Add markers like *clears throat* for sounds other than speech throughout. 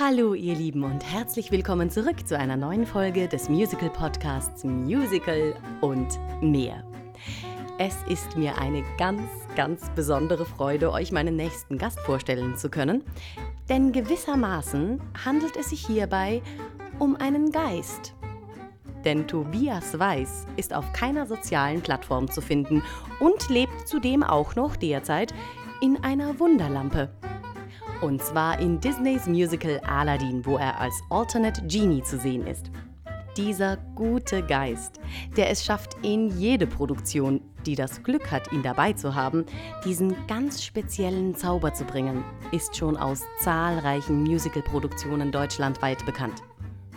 Hallo ihr Lieben und herzlich willkommen zurück zu einer neuen Folge des Musical Podcasts Musical und mehr. Es ist mir eine ganz, ganz besondere Freude, euch meinen nächsten Gast vorstellen zu können, denn gewissermaßen handelt es sich hierbei um einen Geist. Denn Tobias Weiß ist auf keiner sozialen Plattform zu finden und lebt zudem auch noch derzeit in einer Wunderlampe. Und zwar in Disneys Musical Aladdin, wo er als Alternate Genie zu sehen ist. Dieser gute Geist, der es schafft, in jede Produktion, die das Glück hat, ihn dabei zu haben, diesen ganz speziellen Zauber zu bringen, ist schon aus zahlreichen Musicalproduktionen deutschlandweit bekannt.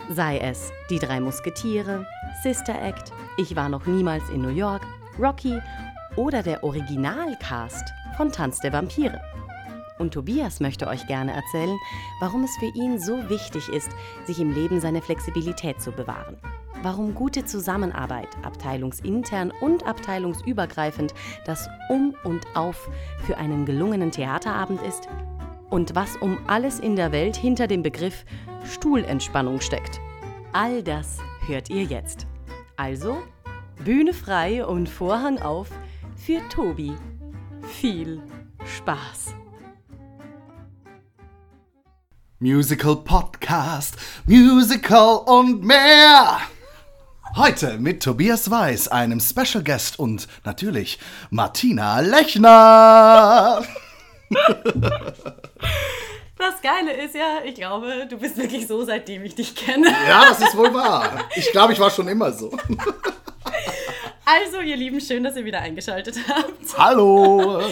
Sei es Die drei Musketiere, Sister Act, Ich war noch niemals in New York, Rocky oder der Originalcast von Tanz der Vampire. Und Tobias möchte euch gerne erzählen, warum es für ihn so wichtig ist, sich im Leben seine Flexibilität zu bewahren. Warum gute Zusammenarbeit, abteilungsintern und abteilungsübergreifend, das Um und Auf für einen gelungenen Theaterabend ist und was um alles in der Welt hinter dem Begriff Stuhlentspannung steckt. All das hört ihr jetzt. Also, Bühne frei und Vorhang auf für Tobi. Viel Spaß! Musical Podcast, Musical und mehr. Heute mit Tobias Weiß, einem Special Guest und natürlich Martina Lechner. Das Geile ist ja, ich glaube, du bist wirklich so, seitdem ich dich kenne. Ja, das ist wohl wahr. Ich glaube, ich war schon immer so. Also, ihr Lieben, schön, dass ihr wieder eingeschaltet habt. Hallo.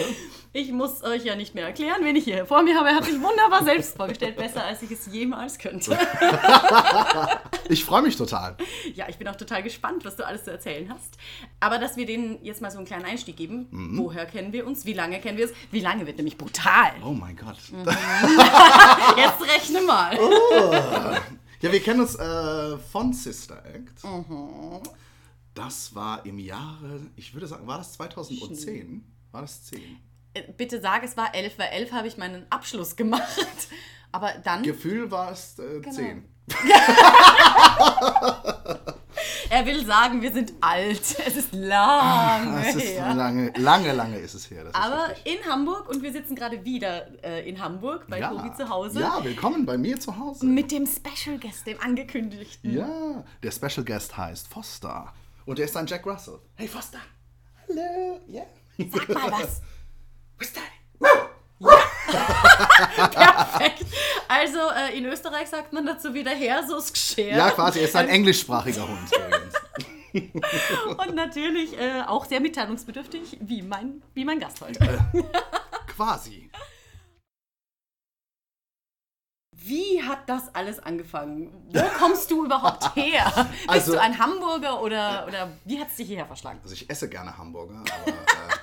Ich muss euch ja nicht mehr erklären, wen ich hier vor mir habe. Er hat sich wunderbar selbst vorgestellt, besser als ich es jemals könnte. *laughs* Ich freue mich total. Ja, ich bin auch total gespannt, was du alles zu erzählen hast. Aber dass wir denen jetzt mal so einen kleinen Einstieg geben. Woher kennen wir uns? Wie lange kennen wir uns? Wie lange wird nämlich brutal? Oh mein Gott. *laughs* Jetzt rechne mal. Ja, wir kennen uns äh, von Sister Act. Das war im Jahre, ich würde sagen, war das 2010? War das 10? Bitte sag, es war elf, weil elf habe ich meinen Abschluss gemacht. *laughs* Aber dann, Gefühl war es äh, 10. *laughs* er will sagen, wir sind alt. Es ist lange Das ist her. lange, lange, lange ist es her. Aber in Hamburg und wir sitzen gerade wieder äh, in Hamburg bei Tobi zu Hause. Ja, willkommen bei mir zu Hause. Mit dem Special Guest, dem angekündigten. Ja, der Special Guest heißt Foster. Und der ist ein Jack Russell. Hey Foster. Hallo. Ja. Sag mal was. *laughs* Who's *laughs* that? Perfekt. Also äh, in Österreich sagt man dazu wieder her, so ist geschehen. Ja, quasi, er ist ein englischsprachiger Hund. *laughs* Und natürlich äh, auch sehr mitteilungsbedürftig, wie mein, wie mein Gast heute. quasi. Wie hat das alles angefangen? Wo *laughs* kommst du überhaupt her? *laughs* Bist Also- du ein Hamburger oder, oder wie hat es dich hierher verschlagen? Also ich esse gerne Hamburger, aber äh,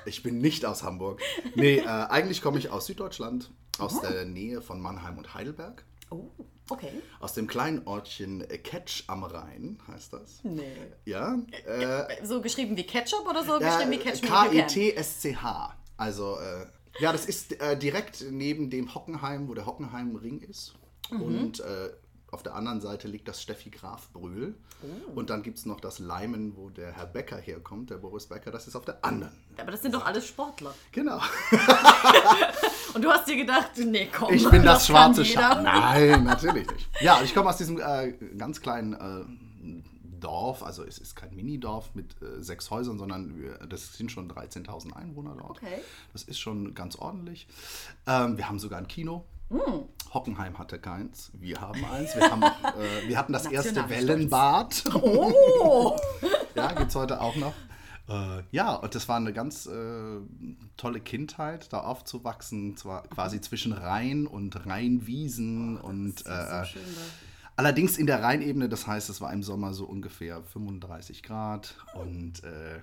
ich bin nicht aus Hamburg. Nee, äh, eigentlich komme ich aus Süddeutschland, aus der Nähe von Mannheim und Heidelberg. Oh, okay. Aus dem kleinen Ortchen äh, Ketsch am Rhein heißt das. Nee. Ja, äh, So geschrieben wie Ketchup oder so Ja, geschrieben wie Ketchup? K-E-T-S-C-H. Also, äh, ja, das ist äh, direkt neben dem Hockenheim, wo der Hockenheimring ist. Mhm. Und äh, auf der anderen Seite liegt das Steffi Graf Brühl. Oh. Und dann gibt es noch das Leimen, wo der Herr Becker herkommt, der Boris Becker. Das ist auf der anderen. Aber das sind doch alles Sportler. Genau. *laughs* Und du hast dir gedacht, nee, komm. Ich bin das, kann schwarze. Schaf. Nein, natürlich nicht. Ja, ich komme aus diesem äh, ganz kleinen äh, Dorf. Also, es ist kein Minidorf mit äh, sechs Häusern, sondern wir, das sind schon 13.000 Einwohner dort. Okay. Das ist schon ganz ordentlich. Ähm, wir haben sogar ein Kino. Hm. Hockenheim hatte keins. Wir haben eins. Wir, haben auch, *laughs* äh, wir hatten das erste. Wellenbad. Oh! *laughs* Ja, gibt es heute auch noch. Äh, ja, und das war eine ganz äh, tolle Kindheit, da aufzuwachsen, zwar quasi zwischen Rhein und Rheinwiesen und äh, schön allerdings in der Rheinebene, das heißt, es war im Sommer so ungefähr 35 Grad und äh,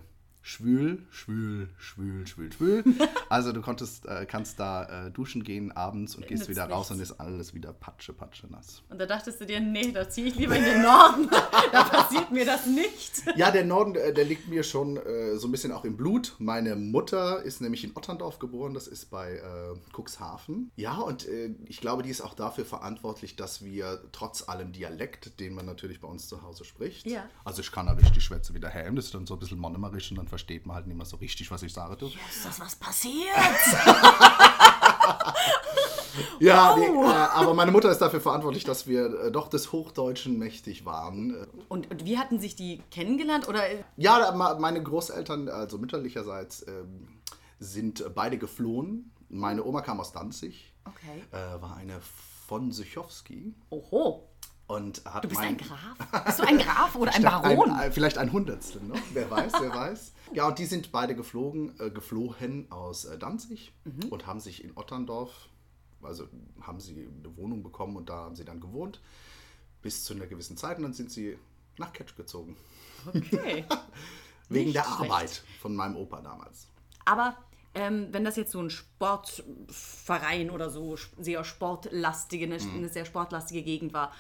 schwül, schwül, schwül, schwül, schwül. *laughs* Also du konntest, äh, kannst da äh, duschen gehen abends und gehst Nützt wieder raus nichts. und ist alles wieder patsche, patsche nass. Und da dachtest du dir, nee, da ziehe ich lieber in den Norden. *laughs* da passiert mir das nicht. Ja, der Norden, äh, der liegt mir schon äh, so ein bisschen auch im Blut. Meine Mutter ist nämlich in Otterndorf geboren, das ist bei äh, Cuxhaven. Ja, und ich glaube, die ist auch dafür verantwortlich, dass wir trotz allem Dialekt, den man natürlich bei uns zu Hause spricht. Ja. Also ich kann da richtig Schwätze wieder helm, das ist dann so ein bisschen monomerisch und dann versteht man halt nicht mehr so richtig, was ich sage. Du. Das was passiert? *laughs* Ja, nee, äh, aber meine Mutter ist dafür verantwortlich, dass wir äh, doch des Hochdeutschen mächtig waren. Äh, Und, und wie hatten sich die kennengelernt? Oder Ja, meine Großeltern, also mütterlicherseits, ähm, sind beide geflohen. Meine Oma kam aus Danzig, Okay. äh, war eine von Sychowski Oho. und hat Du bist mein, ein Graf? Bist du ein Graf oder *laughs* ein Baron? Ein, vielleicht ein Hundertstel, ne? wer weiß, wer weiß. Ja, und die sind beide geflogen, äh, geflohen aus äh, Danzig Mhm. und haben sich in Otterndorf, also haben sie eine Wohnung bekommen und da haben sie dann gewohnt bis zu einer gewissen Zeit und dann sind sie nach Ketsch gezogen. Okay. *laughs* Wegen Nicht der schlecht. Arbeit von meinem Opa damals. Aber ähm, wenn das jetzt so ein Sportverein oder so sehr sportlastige, eine, eine sehr sportlastige Gegend war,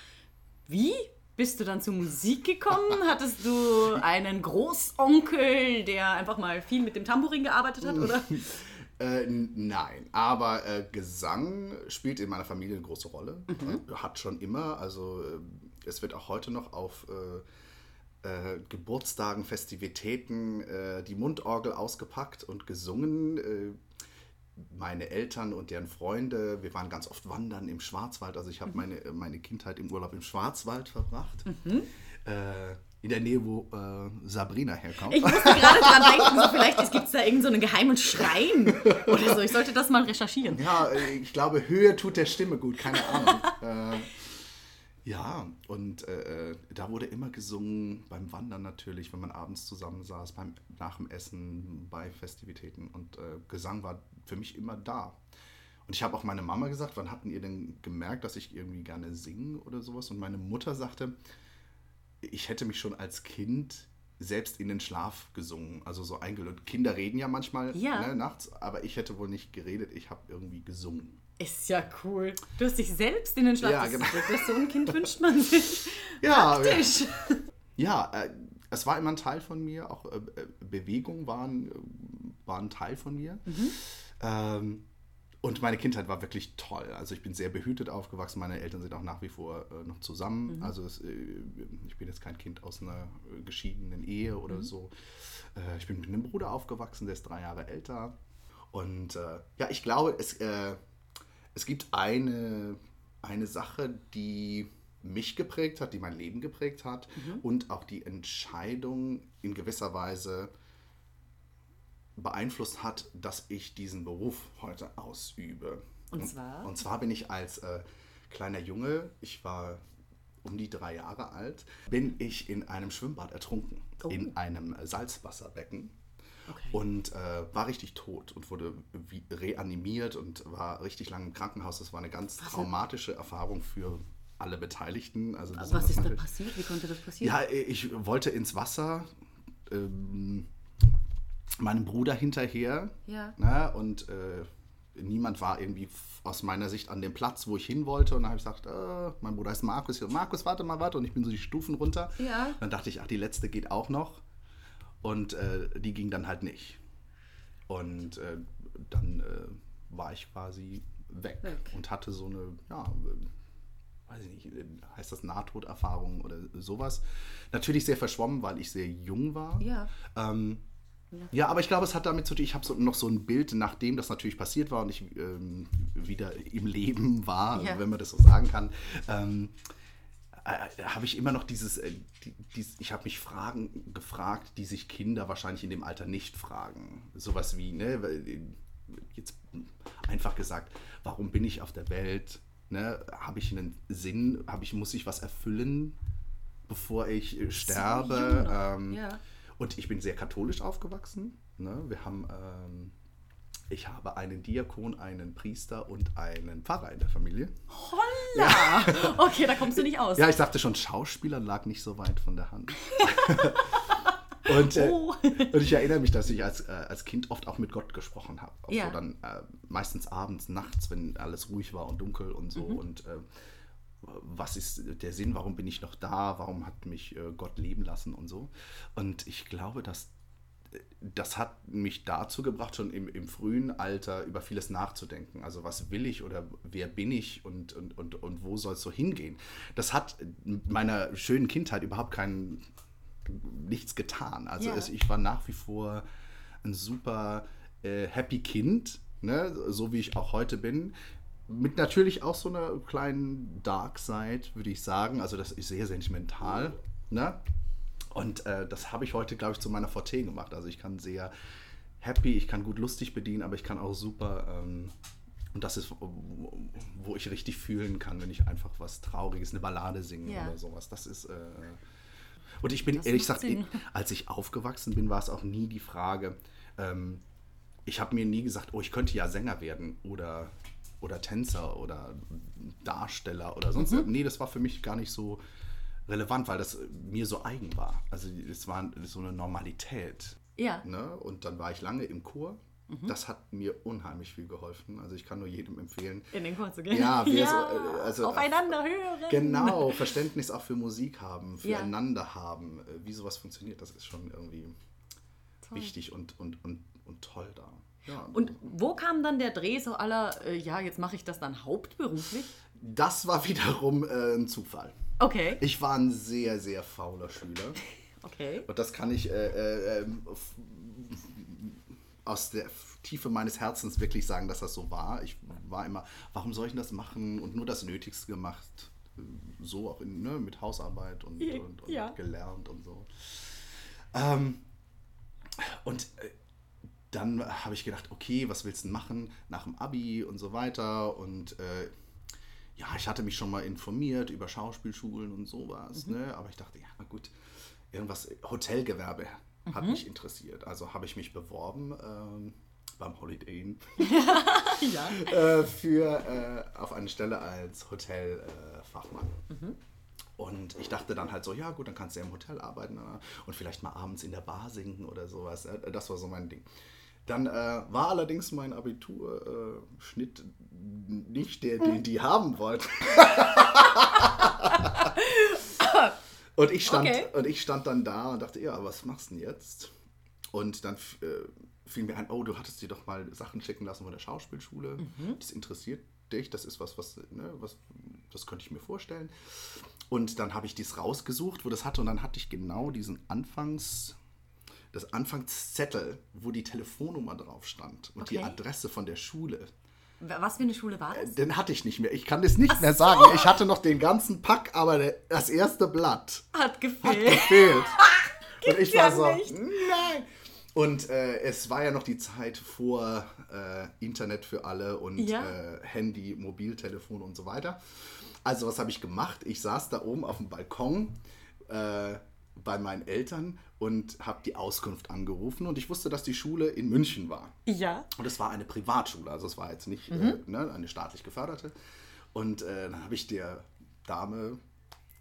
wie bist du dann zur Musik gekommen? Hattest du einen Großonkel, der einfach mal viel mit dem Tambourin gearbeitet hat? Oder? *laughs* Äh, nein, aber äh, Gesang spielt in meiner Familie eine große Rolle. Äh, hat schon immer. Also äh, es wird auch heute noch auf äh, äh, Geburtstagen, Festivitäten die Mundorgel ausgepackt und gesungen. Äh, meine Eltern und deren Freunde, wir waren ganz oft wandern im Schwarzwald. Also ich habe meine, meine Kindheit im Urlaub im Schwarzwald verbracht. Äh, in der Nähe, wo äh, Sabrina herkommt. Ich musste gerade dran denken, so vielleicht gibt es da irgendeinen so einen geheimen Schrein oder so. Ich sollte das mal recherchieren. Ja, äh, ich glaube, Höhe tut der Stimme gut, keine Ahnung. *laughs* äh, ja, und äh, äh, da wurde immer gesungen, beim Wandern natürlich, wenn man abends zusammensaß, beim, nach dem Essen, bei Festivitäten. Und äh, Gesang war für mich immer da. Und ich habe auch meine Mama gesagt, wann hatten ihr denn gemerkt, dass ich irgendwie gerne singe oder sowas? Und meine Mutter sagte, ich hätte mich schon als Kind selbst in den Schlaf gesungen, also so eingelullt. Kinder reden ja manchmal Ja. Ne, nachts, aber ich hätte wohl nicht geredet, ich habe irgendwie gesungen. Ist ja cool. Du hast dich selbst in den Schlaf Ja, genau. Das so ein Kind wünscht man sich. *laughs* Ja, Tisch. ja äh, es war immer ein Teil von mir, auch äh, äh, Bewegung waren, äh, war ein Teil von mir. Ähm, und meine Kindheit war wirklich toll. Also ich bin sehr behütet aufgewachsen. Meine Eltern sind auch nach wie vor äh, noch zusammen. Also es, äh, ich bin jetzt kein Kind aus einer geschiedenen Ehe oder so. Äh, ich bin mit einem Bruder aufgewachsen, der ist drei Jahre älter. Und ja, ich glaube, es, äh, es gibt eine, eine Sache, die mich geprägt hat, die mein Leben geprägt hat und auch die Entscheidung in gewisser Weise beeinflusst hat, dass ich diesen Beruf heute ausübe. Und zwar? Und zwar bin ich als äh, kleiner Junge, ich war um die drei Jahre alt, bin ich in einem Schwimmbad ertrunken. Oh. In einem Salzwasserbecken. Okay. Und äh, war richtig tot und wurde reanimiert und war richtig lange im Krankenhaus. Das war eine ganz traumatische Erfahrung für alle Beteiligten. Also Was ist da passiert? Wie konnte das passieren? ja, ich wollte ins Wasser, ähm, meinem Bruder hinterher. Ja. Ne, und äh, niemand war irgendwie aus meiner Sicht an dem Platz, wo ich hin wollte. Und dann habe ich gesagt, äh, mein Bruder ist Markus. Ich so, Markus, warte mal, warte. Und ich bin so die Stufen runter. Ja. Dann dachte ich, ach, die letzte geht auch noch. Und äh, die ging dann halt nicht. Und äh, dann äh, war ich quasi weg, Weg. und hatte so eine, ja, weiß ich nicht, heißt das Nahtoderfahrung oder sowas. Natürlich sehr verschwommen, weil ich sehr jung war. Ja. Ähm, ja, aber ich glaube, es hat damit zu tun, ich habe so, noch so ein Bild, nachdem das natürlich passiert war und ich ähm, wieder im Leben war, Ja. wenn man das so sagen kann, ähm, äh, habe ich immer noch dieses, äh, die, dies, ich habe mich Fragen gefragt, die sich Kinder wahrscheinlich in dem Alter nicht fragen. Sowas wie, ne, äh, jetzt einfach gesagt, warum bin ich auf der Welt? Ne? Habe ich einen Sinn? Habe ich, muss ich was erfüllen, bevor ich äh, sterbe? Ähm, ja. Und ich bin sehr katholisch aufgewachsen. Ne? Wir haben, ähm, ich habe einen Diakon, einen Priester und einen Pfarrer in der Familie. Holla! *laughs* Okay, da kommst du nicht aus. Ja, ich dachte schon, Schauspieler lag nicht so weit von der Hand. *laughs* Und, äh, oh. und ich erinnere mich, dass ich als, äh, als Kind oft auch mit Gott gesprochen habe. Auch ja. so dann äh, meistens abends, nachts, wenn alles ruhig war und dunkel und so. Mhm. Und äh, was ist der Sinn, warum bin ich noch da, warum hat mich äh, Gott leben lassen und so. Und ich glaube, dass das hat mich dazu gebracht, schon im, im, frühen Alter über vieles nachzudenken. Also was will ich oder wer bin ich und, und, und, und wo soll es so hingehen? Das hat meiner schönen Kindheit überhaupt kein, nichts getan. Also ja. es, ich war nach wie vor ein super äh, happy Kind, ne? so wie ich auch heute bin. Mit natürlich auch so einer kleinen Dark Side, würde ich sagen. Also das ist sehr sentimental. Ne? Und äh, das habe ich heute, glaube ich, zu meiner VT gemacht. Also ich kann sehr happy, ich kann gut lustig bedienen, aber ich kann auch super. Ähm, und das ist, wo ich richtig fühlen kann, wenn ich einfach was Trauriges, eine Ballade singe ja. oder sowas. Das ist. Äh, und ich bin das ehrlich gesagt, als ich aufgewachsen bin, war es auch nie die Frage. Ähm, ich habe mir nie gesagt, oh, ich könnte ja Sänger werden oder, oder Tänzer oder Darsteller oder sonst. Mhm. Nee, das war für mich gar nicht so relevant, weil das mir so eigen war. Also es war so eine Normalität. Ja. Ne? Und dann war ich lange im Chor. Mhm. Das hat mir unheimlich viel geholfen. Also ich kann nur jedem empfehlen. In den Chor zu gehen. Ja, ja so, äh, also aufeinander hören. Genau, Verständnis auch für Musik haben, füreinander ja. haben, äh, wie sowas funktioniert. Das ist schon irgendwie toll. wichtig und, und, und, und toll da. Ja. Und wo kam dann der Dreh so aller, äh, ja, jetzt mache ich das dann hauptberuflich? Das war *laughs* wiederum äh, ein Zufall. Okay. Ich war ein sehr, sehr fauler Schüler. *laughs* Okay. Und das kann ich äh, äh, ähm, aus der Tiefe meines Herzens wirklich sagen, dass das so war. Ich war immer, warum soll ich das machen? Und nur das Nötigste gemacht. So auch in, ne, mit Hausarbeit und, und, und ja. gelernt und so. Ähm, und äh, dann habe ich gedacht, okay, was willst du machen nach dem Abi und so weiter. Und äh, ja, ich hatte mich schon mal informiert über Schauspielschulen und sowas, mhm. ne? aber ich dachte, ja, gut, irgendwas, Hotelgewerbe mhm. hat mich interessiert. Also habe ich mich beworben ähm, beim Holiday Inn *laughs* ja. *laughs* äh, für, äh, auf eine Stelle als Hotelfachmann. Äh, mhm. Und ich dachte dann halt so, ja gut, dann kannst du ja im Hotel arbeiten äh, und vielleicht mal abends in der Bar singen oder sowas. Äh, das war so mein Ding. Dann äh, war allerdings mein Abiturschnitt äh, nicht der, den die haben wollten. *laughs* und, ich stand, okay. und ich stand dann da und dachte, ja, was machst du denn jetzt? Und dann äh, fiel mir ein, oh, du hattest dir doch mal Sachen schicken lassen von der Schauspielschule. Mhm. Das interessiert dich, das ist was, was, ne, was, das könnte ich mir vorstellen. Und dann habe ich dies rausgesucht, wo das hatte. Und dann hatte ich genau diesen Anfangs das Anfangszettel, wo die Telefonnummer drauf stand und okay. die Adresse von der Schule. Was für eine Schule war das? Den hatte ich nicht mehr. Ich kann das nicht Ach mehr so. sagen. Ich hatte noch den ganzen Pack, aber das erste Blatt hat gefehlt. Hat gefehlt. *laughs* und ich war so, nicht. nein. Und äh, es war ja noch die Zeit vor äh, Internet für alle und ja. äh, Handy, Mobiltelefon und so weiter. Also was habe ich gemacht? Ich saß da oben auf dem Balkon äh, bei meinen Eltern und habe die Auskunft angerufen und ich wusste, dass die Schule in München war. Ja. Und es war eine Privatschule, also es war jetzt nicht mhm. äh, ne, eine staatlich geförderte. Und äh, dann habe ich der Dame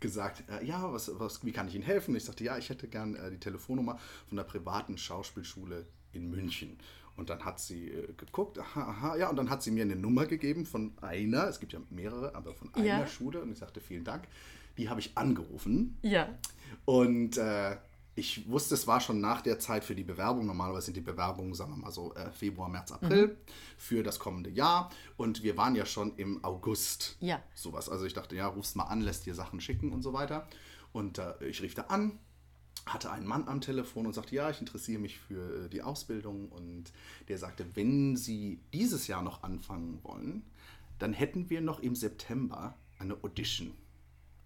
gesagt, äh, ja, was, was, wie kann ich Ihnen helfen? Ich sagte, ja, ich hätte gern äh, die Telefonnummer von der privaten Schauspielschule in München. Und dann hat sie äh, geguckt, aha, aha, ja, und dann hat sie mir eine Nummer gegeben von einer, es gibt ja mehrere, aber von einer ja. Schule. Und ich sagte, vielen Dank. Die habe ich angerufen. Ja. Und äh, ich wusste, es war schon nach der Zeit für die Bewerbung. Normalerweise sind die Bewerbungen, sagen wir mal so, äh, Februar, März, April mhm. für das kommende Jahr. Und wir waren ja schon im August. Ja. Sowas. Also ich dachte, ja, rufst mal an, lässt dir Sachen schicken und so weiter. Und äh, ich rief da an, hatte einen Mann am Telefon und sagte, ja, ich interessiere mich für äh, die Ausbildung. Und der sagte, wenn Sie dieses Jahr noch anfangen wollen, dann hätten wir noch im September eine Audition.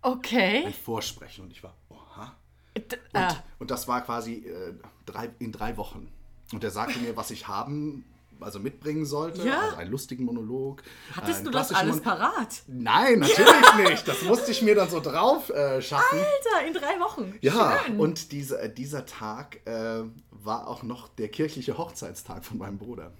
Okay. Ein Vorsprechen. Und ich war, oha. D und, äh. und, das war quasi äh, drei, in drei Wochen. Und er sagte mir, was ich haben, also mitbringen sollte. Ja. Also einen lustigen Monolog. Hattest du das alles Mon parat? Nein, natürlich nicht. Das musste ich mir dann so drauf äh, schaffen. Alter, in drei Wochen. Ja, Schön. und diese, äh, dieser Tag äh, war auch noch der kirchliche Hochzeitstag von meinem Bruder.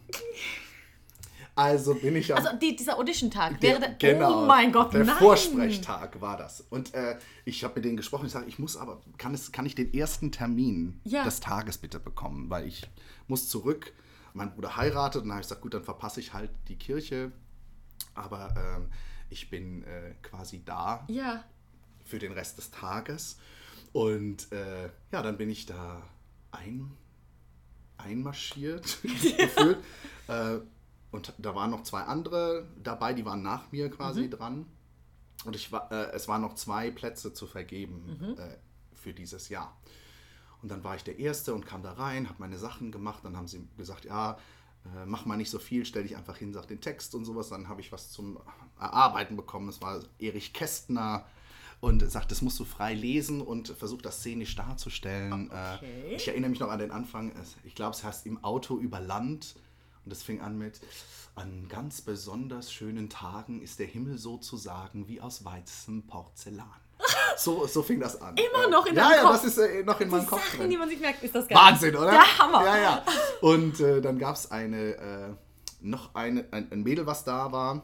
Also bin ich Also die, dieser Audition-Tag wäre der, genau, Oh mein Gott, der nein! Vorsprechtag war das. Und äh, ich habe mit denen gesprochen. Ich sage, ich muss aber, kann, es, kann ich den ersten Termin Ja. des Tages bitte bekommen? Weil ich muss zurück. Mein Bruder heiratet und dann habe ich gesagt, gut, dann verpasse ich halt die Kirche. Aber ähm, ich bin äh, quasi da Ja. für den Rest des Tages. Und äh, ja, dann bin ich da ein, einmarschiert, *laughs* gefühlt. Äh, und da waren noch zwei andere dabei, die waren nach mir quasi dran. Und ich war, äh, es waren noch zwei Plätze zu vergeben äh, für dieses Jahr. Und dann war ich der Erste und kam da rein, habe meine Sachen gemacht. Dann haben sie gesagt, ja, äh, mach mal nicht so viel, stell dich einfach hin, sag den Text und sowas. Dann habe ich was zum Erarbeiten bekommen. Es war Erich Kästner und sagt, das musst du frei lesen und versuch das szenisch darzustellen. Okay. Äh, ich erinnere mich noch an den Anfang. Ich glaube, es heißt im Auto über Land. Und es fing an mit, an ganz besonders schönen Tagen ist der Himmel sozusagen wie aus weißem Porzellan. *laughs* So, so fing das an. Immer noch in ja, deinem Ja, Kopf. das ist äh, noch in meinem Kopf Sachen, drin. die man sich merkt, ist das geil. Wahnsinn, oder? Der Hammer. Ja, ja. *laughs* Und äh, dann gab es eine, äh, noch eine, ein, ein Mädel, was da war.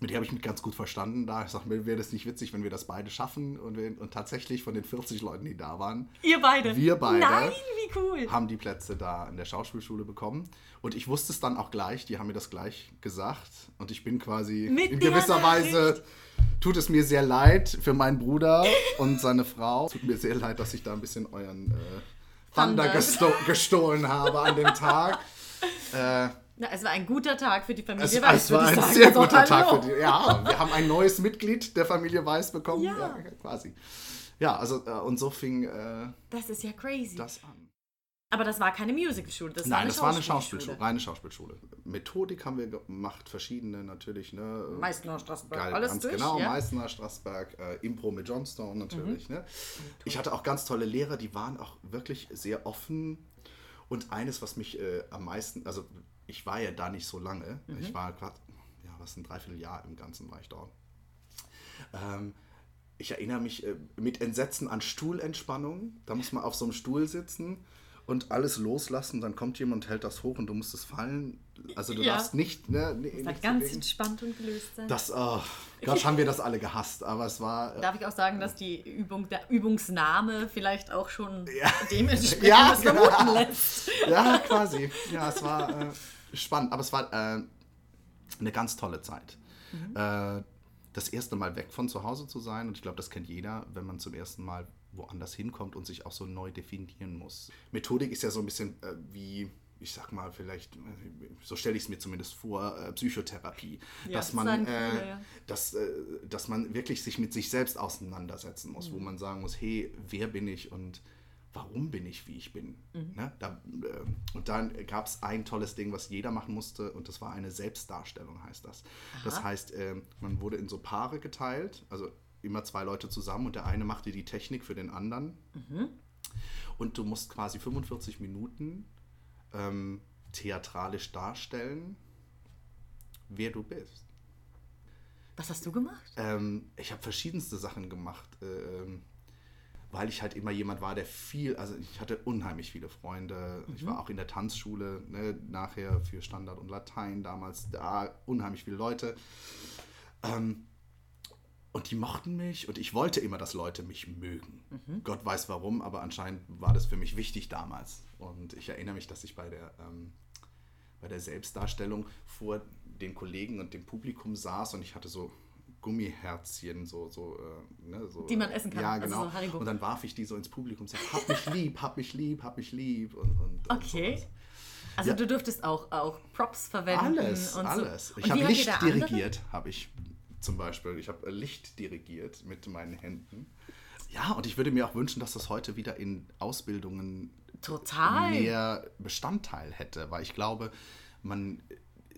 Mit der habe ich mich ganz gut verstanden. Da ich sagte, mir wäre das nicht witzig, wenn wir das beide schaffen. Und, wir, und tatsächlich von den 40 Leuten, die da waren, Ihr beide. Wir beide. Nein, wie cool. haben die Plätze da in der Schauspielschule bekommen. Und ich wusste es dann auch gleich, die haben mir das gleich gesagt. Und ich bin quasi Mit in gewisser. Weise, tut es mir sehr leid für meinen Bruder und seine Frau. Tut mir sehr leid, dass ich da ein bisschen euren äh, Thunder Thunder. gesto gestohlen habe an dem Tag. *laughs* Äh, Na, es war ein guter Tag für die Familie es, Weiß, es war ein sagen. sehr Also, guter Tag hallo. für die. Ja, *laughs* wir haben ein neues Mitglied der Familie Weiß bekommen. Ja. quasi. Ja, also äh, und so fing äh, Das ist ja crazy. das an. Aber das war keine Musicalschule, das war Nein, eine das war eine Schauspielschule. Reine Schauspielschule. Methodik haben wir gemacht, verschiedene natürlich. Ne? Meißner, Straßburg, Geil, alles ganz durch, genau, ja? Meißner, Straßberg, äh, Impro mit Johnstone natürlich. Mhm. Ne? Ich hatte auch ganz tolle Lehrer, die waren auch wirklich sehr offen. Und eines, was mich äh, am meisten, also ich war ja da nicht so lange, Mhm. ich war gerade, ja, was ein Dreivierteljahr im Ganzen war ich dort. Ähm, ich erinnere mich äh, mit Entsetzen an Stuhlentspannung. Da muss man auf so einem Stuhl sitzen und alles loslassen. Dann kommt jemand und hält das hoch und du musst es fallen. Also du Ja. darfst nicht, ne, nee, Das war ganz bewegen. entspannt und gelöst sein. Das, oh, *laughs* Gott, haben wir das alle gehasst. Aber es war. äh, Darf ich auch sagen, dass die Übung, der Übungsname vielleicht auch schon dementsprechend Ja, das *laughs* genau. vermuten lässt. Ja, quasi. Ja, es war äh, spannend. Aber es war äh, eine ganz tolle Zeit. Äh, das erste Mal weg von zu Hause zu sein. Und ich glaube, das kennt jeder, wenn man zum ersten Mal woanders hinkommt und sich auch so neu definieren muss. Methodik ist ja so ein bisschen äh, wie. Ich sag mal, vielleicht, äh, so stelle ich es mir zumindest vor, äh, Psychotherapie. Ja, dass das man, äh, ja. dass, äh, dass man wirklich sich mit sich selbst auseinandersetzen muss, Mhm. wo man sagen muss, hey, wer bin ich und warum bin ich, wie ich bin. Mhm. Ne? Da, äh, und dann gab es ein tolles Ding, was jeder machen musste und das war eine Selbstdarstellung, heißt das. Das heißt, äh, man wurde in so Paare geteilt, also immer zwei Leute zusammen und der eine machte die Technik für den anderen. Mhm. Und du musst quasi 45 Minuten ähm, theatralisch darstellen, wer du bist. Was hast du gemacht? Ähm, ich habe verschiedenste Sachen gemacht, ähm, weil ich halt immer jemand war, der viel, also ich hatte unheimlich viele Freunde. Ich war auch in der Tanzschule, ne, nachher für Standard und Latein damals, da unheimlich viele Leute. Ähm, und die mochten mich und ich wollte immer, dass Leute mich mögen. Gott weiß warum, aber anscheinend war das für mich wichtig damals. Und ich erinnere mich, dass ich bei der, ähm, bei der Selbstdarstellung vor den Kollegen und dem Publikum saß und ich hatte so Gummiherzchen, so, so, äh, ne, so Die man essen kann, Ja, also genau. so Haribo. und dann warf ich die so ins Publikum und sagte, hab mich lieb, hab mich lieb, hab mich lieb. Und, und, und Okay. sowas. Also Ja. du dürftest auch, auch Props verwenden. Alles, und alles. So. Ich Und habe Licht dirigiert, habe ich zum Beispiel. Ich habe Licht dirigiert mit meinen Händen. Ja, und ich würde mir auch wünschen, dass das heute wieder in Ausbildungen Total. mehr Bestandteil hätte, weil ich glaube, man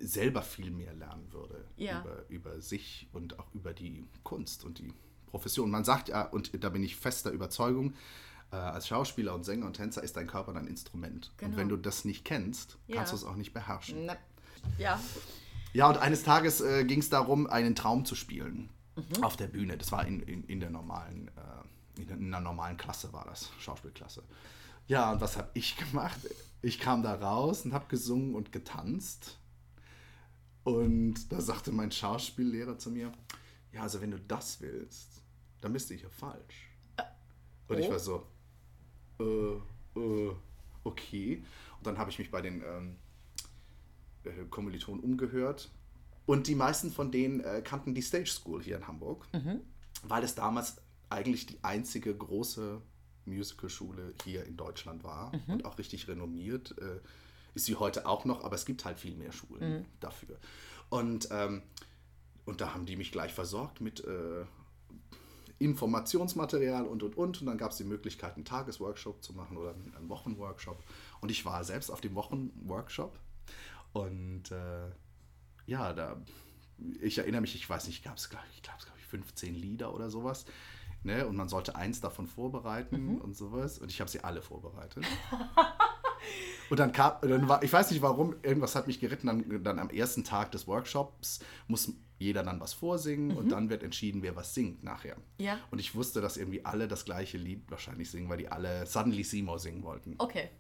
selber viel mehr lernen würde Ja. über, über sich und auch über die Kunst und die Profession. Man sagt ja, und da bin ich fester Überzeugung, äh, als Schauspieler und Sänger und Tänzer ist dein Körper dein Instrument. Genau. Und wenn du das nicht kennst, Ja. kannst du es auch nicht beherrschen. Na, Ja. Ja, und eines Tages äh, ging es darum, einen Traum zu spielen Mhm. auf der Bühne. Das war in, in, in der normalen, äh, in, in einer normalen Klasse war das, Schauspielklasse. Ja, und was habe ich gemacht? Ich kam da raus und habe gesungen und getanzt. Und da sagte mein Schauspiellehrer zu mir, ja, also wenn du das willst, dann bist du hier falsch. Und ich oh. war so, äh, äh, okay. Und dann habe ich mich bei den ähm, äh, Kommilitonen umgehört. Und die meisten von denen äh, kannten die Stage School hier in Hamburg, weil es damals eigentlich die einzige große Musicalschule hier in Deutschland war und auch richtig renommiert. Äh, ist sie heute auch noch, aber es gibt halt viel mehr Schulen dafür. Und, ähm, und da haben die mich gleich versorgt mit äh, Informationsmaterial und und und. Und dann gab es die Möglichkeit, einen Tagesworkshop zu machen oder einen Wochenworkshop. Und ich war selbst auf dem Wochenworkshop. Und äh, ja, da, ich erinnere mich, ich weiß nicht, gab es, ich glaube, es gab 15 Lieder oder sowas. Ne? Und man sollte eins davon vorbereiten und sowas. Und ich habe sie alle vorbereitet. *laughs* Und dann kam, dann war, ich weiß nicht warum, irgendwas hat mich geritten. Dann, dann am ersten Tag des Workshops muss jeder dann was vorsingen und dann wird entschieden, wer was singt nachher. Ja. Und ich wusste, dass irgendwie alle das gleiche Lied wahrscheinlich singen, weil die alle Suddenly Seymour singen wollten. Okay.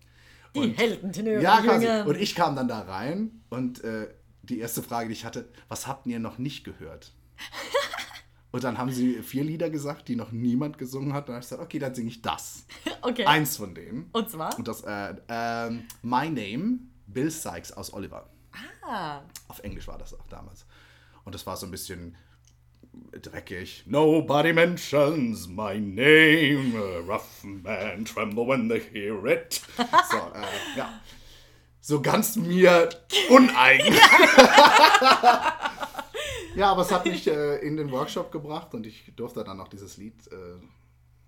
Die Und- Heldentenöre. Ja, quasi. Und ich kam dann da rein und äh, die erste Frage, die ich hatte, was habt ihr noch nicht gehört? *laughs* Und dann haben sie vier Lieder gesagt, die noch niemand gesungen hat. Und dann habe ich gesagt, okay, dann singe ich das. *laughs* Okay. Eins von denen. Und zwar? Und das, äh, ähm, My Name, Bill Sykes aus Oliver. Ah. Auf Englisch war das auch damals. Und das war so ein bisschen dreckig. Nobody mentions my name. A rough man tremble when they hear it. So, *laughs* äh, ja. So ganz mir uneigen. *laughs* ja, aber es hat mich äh, in den Workshop gebracht und ich durfte dann noch dieses Lied äh,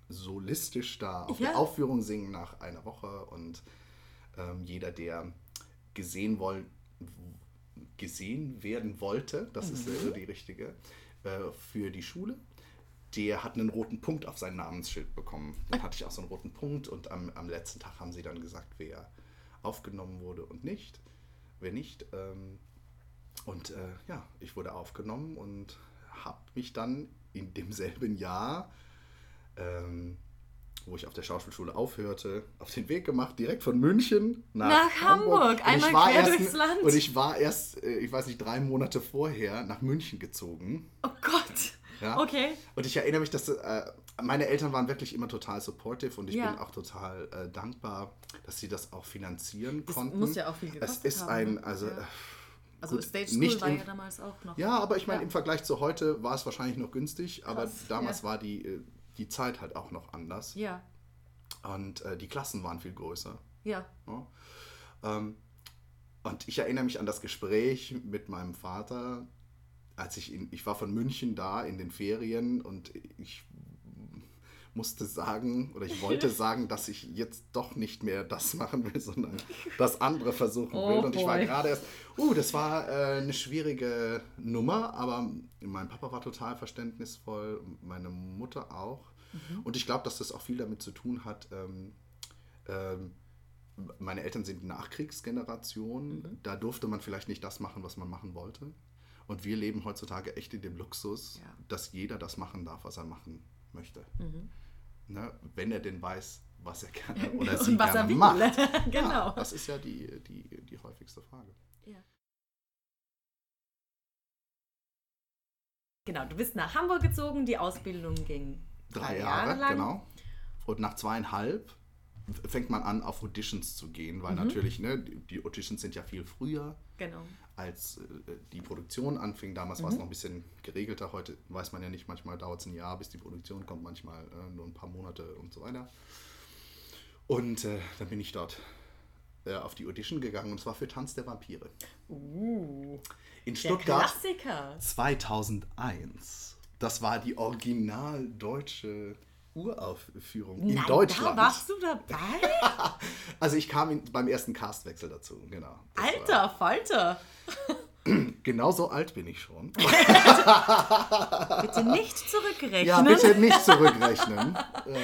solistisch da auf Ja. der Aufführung singen nach einer Woche. Und ähm, jeder, der gesehen wollen, gesehen werden wollte, das ist äh, die richtige, äh, für die Schule. Der hat einen roten Punkt auf sein Namensschild bekommen. Dann hatte ich auch so einen roten Punkt und am, am letzten Tag haben sie dann gesagt, wer aufgenommen wurde und nicht. Wer nicht. Ähm, und äh, ja, ich wurde aufgenommen und habe mich dann in demselben Jahr, ähm, wo ich auf der Schauspielschule aufhörte, auf den Weg gemacht, direkt von München nach, Nach Hamburg, ich einmal quer erst, durchs Land. Und ich war erst, äh, ich weiß nicht, drei Monate vorher nach München gezogen. Oh Gott. Ja. Okay. Und ich erinnere mich, dass äh, meine Eltern waren wirklich immer total supportive und ich Ja. bin auch total äh, dankbar, dass sie das auch finanzieren Das konnten. muss ja auch viel Es gekostet ist haben, ein, ne? also Ja. Also gut, Stage School nicht war im- ja damals auch noch. ja, aber ich meine, Ja. im Vergleich zu heute war es wahrscheinlich noch günstig, aber Krass, damals ja. war die, äh, die Zeit halt auch noch anders. Ja. Und äh, die Klassen waren viel größer. Ja. Ja. Ähm, und ich erinnere mich an das Gespräch mit meinem Vater, als ich in, ich war von München da in den Ferien und ich musste sagen oder ich wollte *laughs* sagen, dass ich jetzt doch nicht mehr das machen will, sondern das andere versuchen Oh will. Und ich war boy. gerade erst, uh, das war äh, eine schwierige Nummer, aber mein Papa war total verständnisvoll, meine Mutter auch. Mhm. Und ich glaube, dass das auch viel damit zu tun hat, ähm, ähm, meine Eltern sind Nachkriegsgeneration. Mhm. Da durfte man vielleicht nicht das machen, was man machen wollte. Und wir leben heutzutage echt in dem Luxus, Ja. dass jeder das machen darf, was er machen möchte. Mhm. Ne? Wenn er denn weiß, was er gerne *laughs* oder sie was gerne er will. macht. *laughs* Genau. Ja, das ist ja die, die, die häufigste Frage. Ja. Genau, du bist nach Hamburg gezogen, die Ausbildung ging Drei Jahre, genau. Und nach zweieinhalb fängt man an, auf Auditions zu gehen, Mhm. weil natürlich, ne, die die Auditions sind ja viel früher. Genau. Als äh, die Produktion anfing. Damals Mhm. war es noch ein bisschen geregelter. Heute weiß man ja nicht, manchmal dauert es ein Jahr, bis die Produktion kommt, manchmal äh, nur ein paar Monate und so weiter. Und äh, dann bin ich dort äh, auf die Audition gegangen und zwar für Tanz der Vampire. Uh, In Stuttgart Klassiker. 2001. Das war die original deutsche Uraufführung in Nein, Deutschland. Da warst du dabei? *laughs* Also ich kam in, beim ersten Castwechsel dazu, genau. Das war- Alter Falter. *clears throat* Genau so alt bin ich schon. *laughs* Bitte nicht zurückrechnen. Ja, bitte nicht zurückrechnen. äh,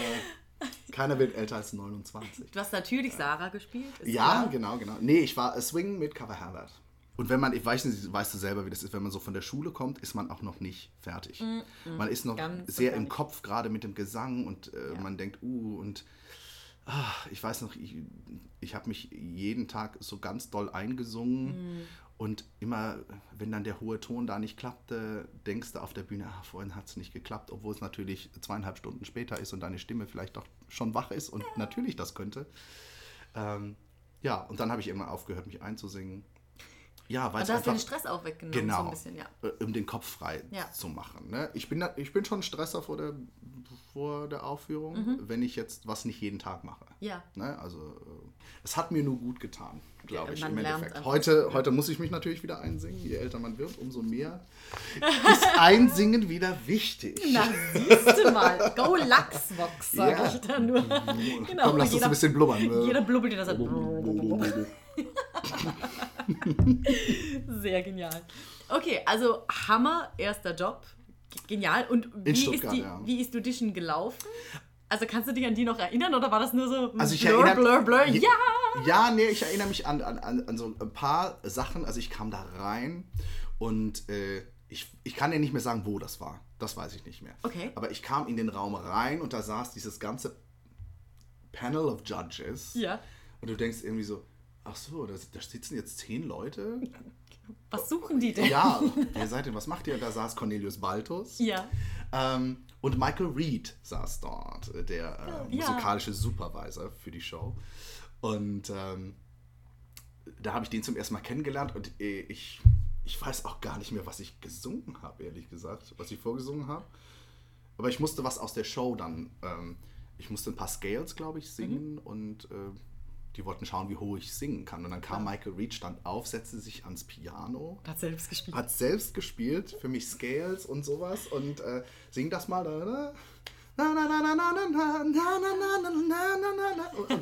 keiner wird älter als 29. Du hast natürlich Sarah gespielt. Ist Ja, klar. genau, genau. Nee, ich war Swing mit Cover Herbert. Und wenn man, ich weiß nicht, weißt du selber, wie das ist, wenn man so von der Schule kommt, ist man auch noch nicht fertig. Man ist noch Mm, sehr im. Kopf, gerade mit dem Gesang und äh, Ja. man denkt, uh, und ah, ich weiß noch, ich, ich habe mich jeden Tag so ganz doll eingesungen Mm. Und immer, wenn dann der hohe Ton da nicht klappte, denkst du auf der Bühne, ah, vorhin hat es nicht geklappt, obwohl es natürlich zweieinhalb Stunden später ist und deine Stimme vielleicht doch schon wach ist und natürlich das könnte. Ähm, ja, und dann habe ich irgendwann aufgehört, mich einzusingen. Ja, weil Und es da hast du den einfach, Stress auch weggenommen, genau, so ein bisschen, ja. äh, um den Kopf frei Ja. zu machen. Ne? Ich, bin, da- ich bin schon Stresser vor der, vor der Aufführung, wenn ich jetzt was nicht jeden Tag mache. Mhm. Ja. Ne? Also äh, es hat mir nur gut getan, glaube Ja, ich, im Endeffekt. einfach. Heute, heute muss ich mich natürlich wieder einsingen. Je älter man wird, umso mehr ist Einsingen wieder wichtig. Na, siehst du mal. Go Lachsvox, sag Ja. ich dann nur. Genau, Komm, lass uns ein bisschen blubbern. Jeder blubbelt dir das an. *laughs* *laughs* Sehr genial. Okay, also Hammer, erster Job. Genial. Und wie, ist, die, ja. wie ist Audition gelaufen? Also kannst du dich an die noch erinnern oder war das nur so Also ich blur, blur, blur? Je- Ja! Ja, nee, ich erinnere mich an, an, an, an so ein paar Sachen. Also ich kam da rein und äh, ich, ich kann dir nicht mehr sagen, wo das war. Das weiß ich nicht mehr. Okay. Aber ich kam in den Raum rein und da saß dieses ganze Panel of Judges. Ja. Und du denkst irgendwie so, ach so, da, da sitzen jetzt zehn Leute. *laughs* Was suchen die denn? Ja, wer seid ihr? Was macht ihr? Da saß Cornelius Baltus. Ja. Ähm, und Michael Reed saß dort, der äh, Ja. musikalische Supervisor für die Show. Und ähm, da habe ich den zum ersten Mal kennengelernt und äh, ich, ich weiß auch gar nicht mehr, was ich gesungen habe, ehrlich gesagt, was ich vorgesungen habe. Aber ich musste was aus der Show dann, ähm, ich musste ein paar Scales, glaube ich, singen und äh, die wollten schauen, wie hoch ich singen kann. Und dann kam ja. Michael Reed, stand auf, setzte sich ans Piano. Hat selbst gespielt. Hat selbst gespielt, für mich Scales und sowas. Und äh, sing das mal. Und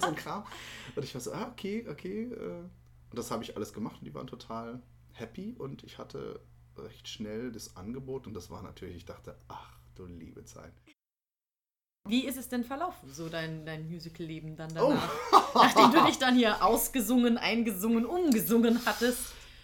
so ein Kram. Und ich war so, ah, okay, okay. Und das habe ich alles gemacht und die waren total happy und ich hatte recht schnell das Angebot und das war natürlich, ich dachte, ach du liebe Zeit. Wie ist es denn verlaufen, so dein, dein Musical-Leben dann Oh. danach? *laughs* Nachdem du dich dann hier ausgesungen, eingesungen, umgesungen hattest.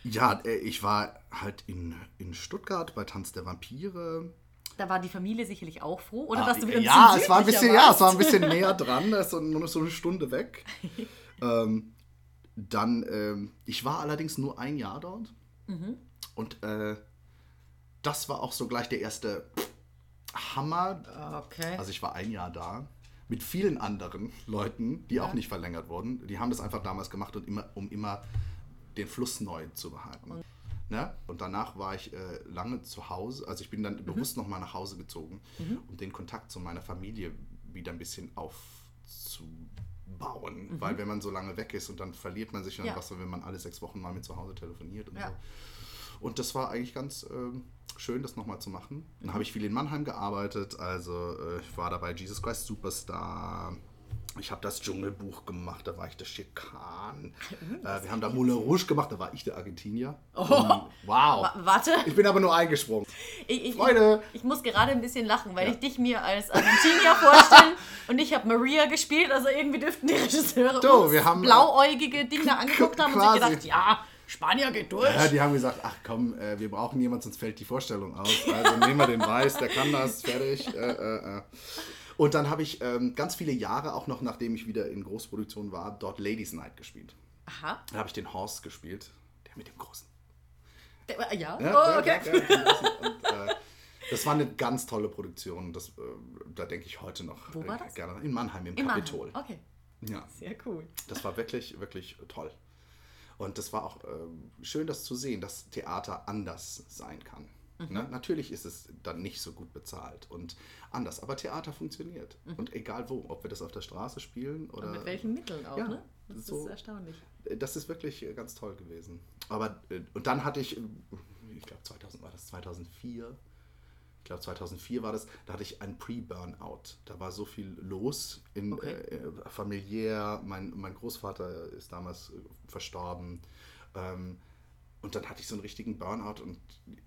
Ja, äh, ich war halt in, in Stuttgart bei Tanz der Vampire. Da war die Familie sicherlich auch froh, oder Ah, dass du wieder ja, es war ein bisschen, ja, warst? es war ein bisschen näher *laughs* dran, da ist nur noch so eine Stunde weg. *laughs* ähm, dann, ähm, ich war allerdings nur ein Jahr dort Mhm. und äh, das war auch so gleich der erste Hammer. Okay. Also ich war ein Jahr da mit vielen anderen Leuten, die auch nicht verlängert wurden. Die haben das einfach damals gemacht, und immer, um immer den Fluss neu zu behalten. Ne? Und danach war ich äh, lange zu Hause. Also ich bin Mhm. dann bewusst nochmal nach Hause gezogen, um den Kontakt zu meiner Familie wieder ein bisschen aufzubauen. Weil wenn man so lange weg ist und dann verliert man sich dann Mhm. Ja. was, wenn man alle sechs Wochen mal mit zu Hause telefoniert und Ja. so. Und das war eigentlich ganz ähm, schön, das nochmal zu machen. Mhm. Dann habe ich viel in Mannheim gearbeitet. Also äh, ich war dabei Jesus Christ Superstar. Ich habe das Dschungelbuch gemacht, da war ich der Schikan. Äh, wir haben da Moulin Rouge gemacht, da war ich der Argentinier. Oh. Und, wow. Wa- Warte, Ich bin aber nur eingesprungen. ich, ich, Freunde. ich muss gerade ein bisschen lachen, weil Ja. ich dich mir als Argentinier vorstelle *laughs* und ich habe Maria gespielt, also irgendwie dürften die Regisseure uns wir haben- blauäugige Dinge angeguckt haben und sich quasi. gedacht, ja, Spanier geht durch. Ja, die haben gesagt, ach komm, äh, wir brauchen jemanden, sonst fällt die Vorstellung aus. Also nehmen wir den Weiß, der kann das, fertig. Äh, äh, äh. Und dann habe ich ähm, ganz viele Jahre, auch noch nachdem ich wieder in Großproduktion war, dort Ladies Night gespielt. Aha. Da habe ich den Horst gespielt, der mit dem großen. Äh, Ja, Ja, oh, okay. den großen. Und, äh, das war eine ganz tolle Produktion. Das, da denke ich heute noch Wo war das? gerne. In Mannheim, im Im Kapitol. Mannheim. Okay, Ja. sehr cool. Das war wirklich, wirklich toll. Und das war auch ähm, schön, das zu sehen, dass Theater anders sein kann. Mhm. Ne? Natürlich ist es dann nicht so gut bezahlt und anders, aber Theater funktioniert. Und egal wo, ob wir das auf der Straße spielen oder. Und Mhm. mit welchen Mitteln auch, ja, ne? Das so- ist erstaunlich. Das ist wirklich äh, ganz toll gewesen. Aber, äh, und dann hatte ich, äh, ich glaube 2000 war das, 2004. Ich glaube 2004 war das, da hatte ich einen Pre-Burnout. Da war so viel los, in, Okay. äh, familiär. Mein, mein Großvater ist damals äh, verstorben. Ähm, und dann hatte ich so einen richtigen Burnout und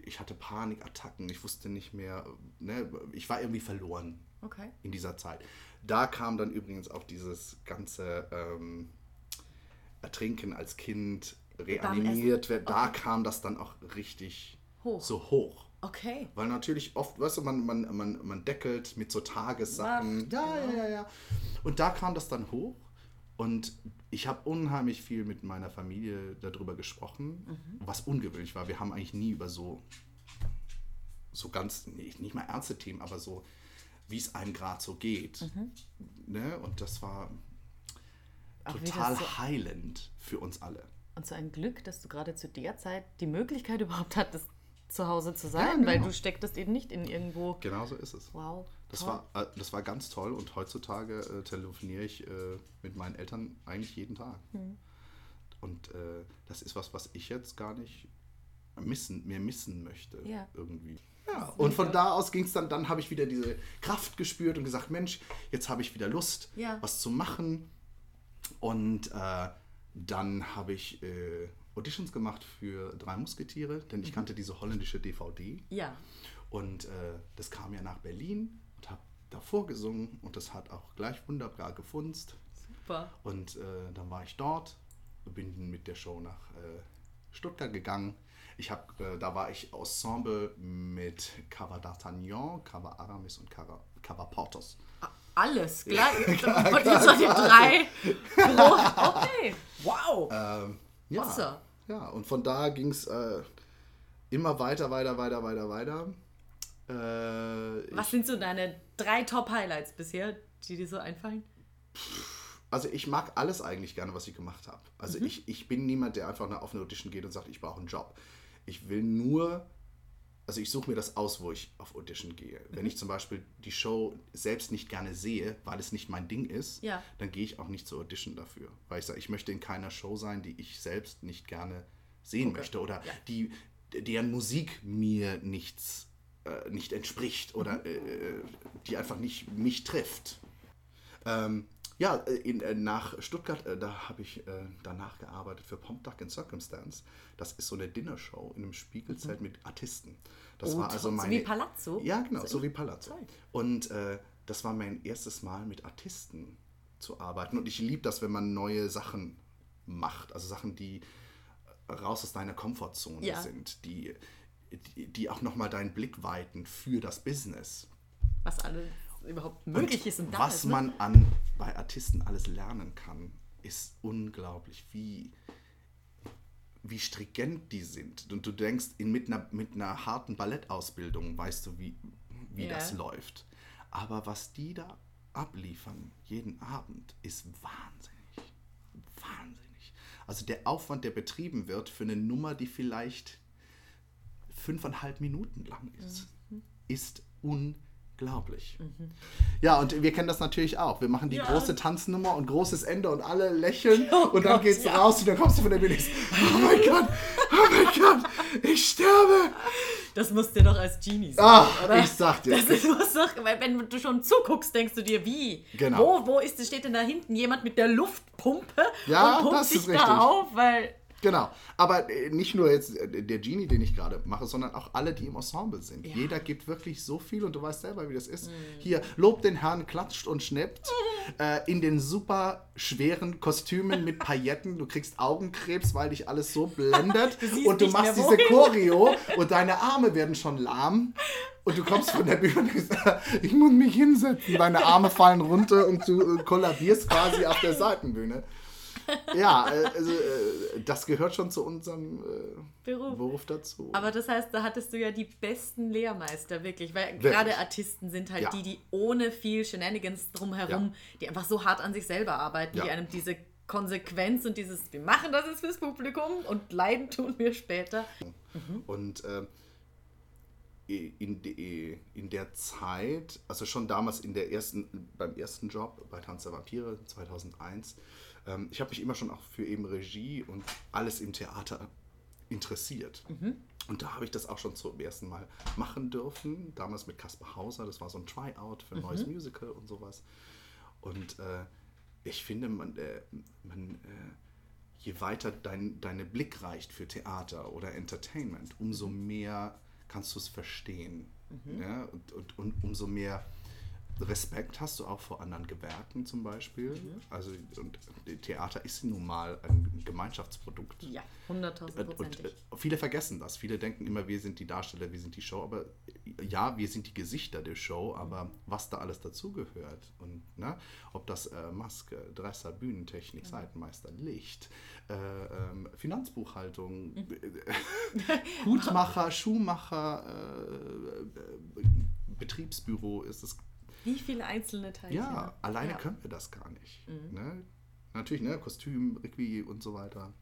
ich hatte Panikattacken. Ich wusste nicht mehr, ne, ich war irgendwie verloren Okay. in dieser Zeit. Da kam dann übrigens auch dieses ganze ähm, Ertrinken als Kind, reanimiert werden. Da Okay. kam das dann auch richtig Hoch. so hoch. Okay. Weil natürlich oft, weißt du, man, man, man, man deckelt mit so Tagessachen. Macht, ja, genau. ja, ja, ja. Und da kam das dann hoch. Und ich habe unheimlich viel mit meiner Familie darüber gesprochen, was ungewöhnlich war. Wir haben eigentlich nie über so, so ganz, nee, nicht mal ernste Themen, aber so, wie es einem gerade so geht. Ne? Und das war total das so- heilend für uns alle. Und so ein Glück, dass du gerade zu der Zeit die Möglichkeit überhaupt hattest, zu Hause zu sein, Ja, genau. weil du stecktest eben nicht in irgendwo. Genau so ist es. Wow. Das toll. war, äh, das war ganz toll und heutzutage äh, telefoniere ich äh, mit meinen Eltern eigentlich jeden Tag. Hm. Und äh, das ist was, was ich jetzt gar nicht missen, mehr missen möchte Ja. irgendwie. Ja, und von da aus ging es dann, dann habe ich wieder diese Kraft gespürt und gesagt, Mensch, jetzt habe ich wieder Lust, Ja. was zu machen. Und äh, dann habe ich äh, Auditions gemacht für Drei Musketiere, denn Mhm. ich kannte diese holländische DVD. Ja. Und äh, das kam ja nach Berlin und habe davor gesungen und das hat auch gleich wunderbar gefunzt. Super. Und äh, dann war ich dort, bin mit der Show nach äh, Stuttgart gegangen. Ich hab, äh, da war ich Ensemble mit Cava d'Artagnan, Cava Aramis und Cava, Cava Portos. Alles gleich. *laughs* Von diesen drei. *laughs* Groß. Okay. Wow. Ähm, ja, Wasser. ja, und von da ging es äh, immer weiter, weiter, weiter, weiter, weiter. Äh, Was sind so deine drei Top-Highlights bisher, die dir so einfallen? Also ich mag alles eigentlich gerne, was ich gemacht habe. Also ich, ich bin niemand, der einfach nach offene Audition geht und sagt, ich brauche einen Job. Ich will nur, also ich suche mir das aus, wo ich auf Audition gehe. Wenn ich zum Beispiel die Show selbst nicht gerne sehe, weil es nicht mein Ding ist, Ja. dann gehe ich auch nicht zur Audition dafür. Weil ich sage, ich möchte in keiner Show sein, die ich selbst nicht gerne sehen möchte oder Ja. die, deren Musik mir nichts, äh, nicht entspricht oder Mhm. äh, die einfach nicht mich trifft. Ähm, ja, äh, in, äh, nach Stuttgart, äh, da habe ich danach gearbeitet für Pomp Duck in Circumstance. Das ist so eine Dinnershow in einem Spiegelzelt mit Artisten. Das Mhm. Oh, war also toll. So meine, wie Palazzo? Ja, genau, So so wie Palazzo. Toll. Und äh, das war mein erstes Mal mit Artisten zu arbeiten. Und ich liebe das, wenn man neue Sachen macht. Also Sachen, die raus aus deiner Komfortzone Ja. sind, die, die, die auch nochmal deinen Blick weiten für das Business. Was alles überhaupt möglich ist und da was ist. Ne? man an, bei Artisten alles lernen kann, ist unglaublich, wie, wie stringent die sind. Und du denkst, in, mit, einer, mit einer harten Ballettausbildung weißt du, wie, wie Ja. das läuft. Aber was die da abliefern, jeden Abend, ist wahnsinnig. Wahnsinnig. Also der Aufwand, der betrieben wird für eine Nummer, die vielleicht fünfeinhalb Minuten lang ist, Mhm. ist unglaublich. Ja, und wir kennen das natürlich auch. Wir machen die Ja. große Tanznummer und großes Ende und alle lächeln *laughs* Oh und dann Gott, geht's ja. raus und dann kommst du von der Bühne. Oh mein Gott, oh mein Gott, ich sterbe. Das muss dir doch als Genie sein, Ach, oder? ich sag dir. Das ist, muss doch, weil wenn du schon zuguckst, denkst du dir, wie? Genau. Wo, wo ist, steht denn da hinten jemand mit der Luftpumpe Ja, und pumpt das sich ist richtig. da auf? Weil, Genau. Aber äh, nicht nur jetzt äh, der Genie, den ich gerade mache, sondern auch alle, die im Ensemble sind. Ja. Jeder gibt wirklich so viel und du weißt selber, wie das ist. Mhm. Hier, lobt den Herrn, klatscht und schnippt. *laughs* äh, in den super schweren Kostümen mit Pailletten. Du kriegst Augenkrebs, weil dich alles so blendet. *laughs* Du und du machst diese. Choreo *laughs* und deine Arme werden schon lahm. Und du kommst von der Bühne und sagst, ich muss mich hinsetzen. Deine Arme fallen runter und du äh, kollabierst quasi auf der Seitenbühne. Ja, äh, also, äh, das gehört schon zu unserem äh, Beruf. Beruf dazu. aber das heißt, da hattest du ja die besten Lehrmeister, wirklich. Weil gerade Artisten sind halt Ja. die, die ohne viel Shenanigans drumherum, die einfach so hart an sich selber arbeiten, die Ja. einem diese Konsequenz und dieses, wir machen das jetzt fürs Publikum und leiden tun wir später. Und äh, in, de, in der Zeit, also schon damals in der ersten, beim ersten Job bei Tanz der Vampire 2001, ähm, ich habe mich immer schon auch für eben Regie und alles im Theater interessiert. Und da habe ich das auch schon zum ersten Mal machen dürfen. Damals mit Caspar Hauser, das war so ein Tryout für ein neues Musical und sowas. Und äh, ich finde, man, äh, man äh, je weiter dein, deine Blick reicht für Theater oder Entertainment, umso mehr kannst du es verstehen. Ja? Und, und, und umso mehr Respekt hast du auch vor anderen Gewerken zum Beispiel. Also und Theater ist nun mal ein Gemeinschaftsprodukt. Ja, Und, und hunderttausendprozentig. äh, viele vergessen das. Viele denken immer, wir sind die Darsteller, wir sind die Show, aber ja, wir sind die Gesichter der Show, aber was da alles dazugehört und ne, ob das äh, Maske, Dresser, Bühnentechnik, Seitenmeister, Licht, äh, ähm, Finanzbuchhaltung, mhm. *laughs* Hutmacher, Schuhmacher, äh, äh, Betriebsbüro ist es. Wie viele einzelne Teile? Ja, alleine ja. können wir das gar nicht. Mhm. Ne? Natürlich, ne, Kostüm, Requie und so weiter.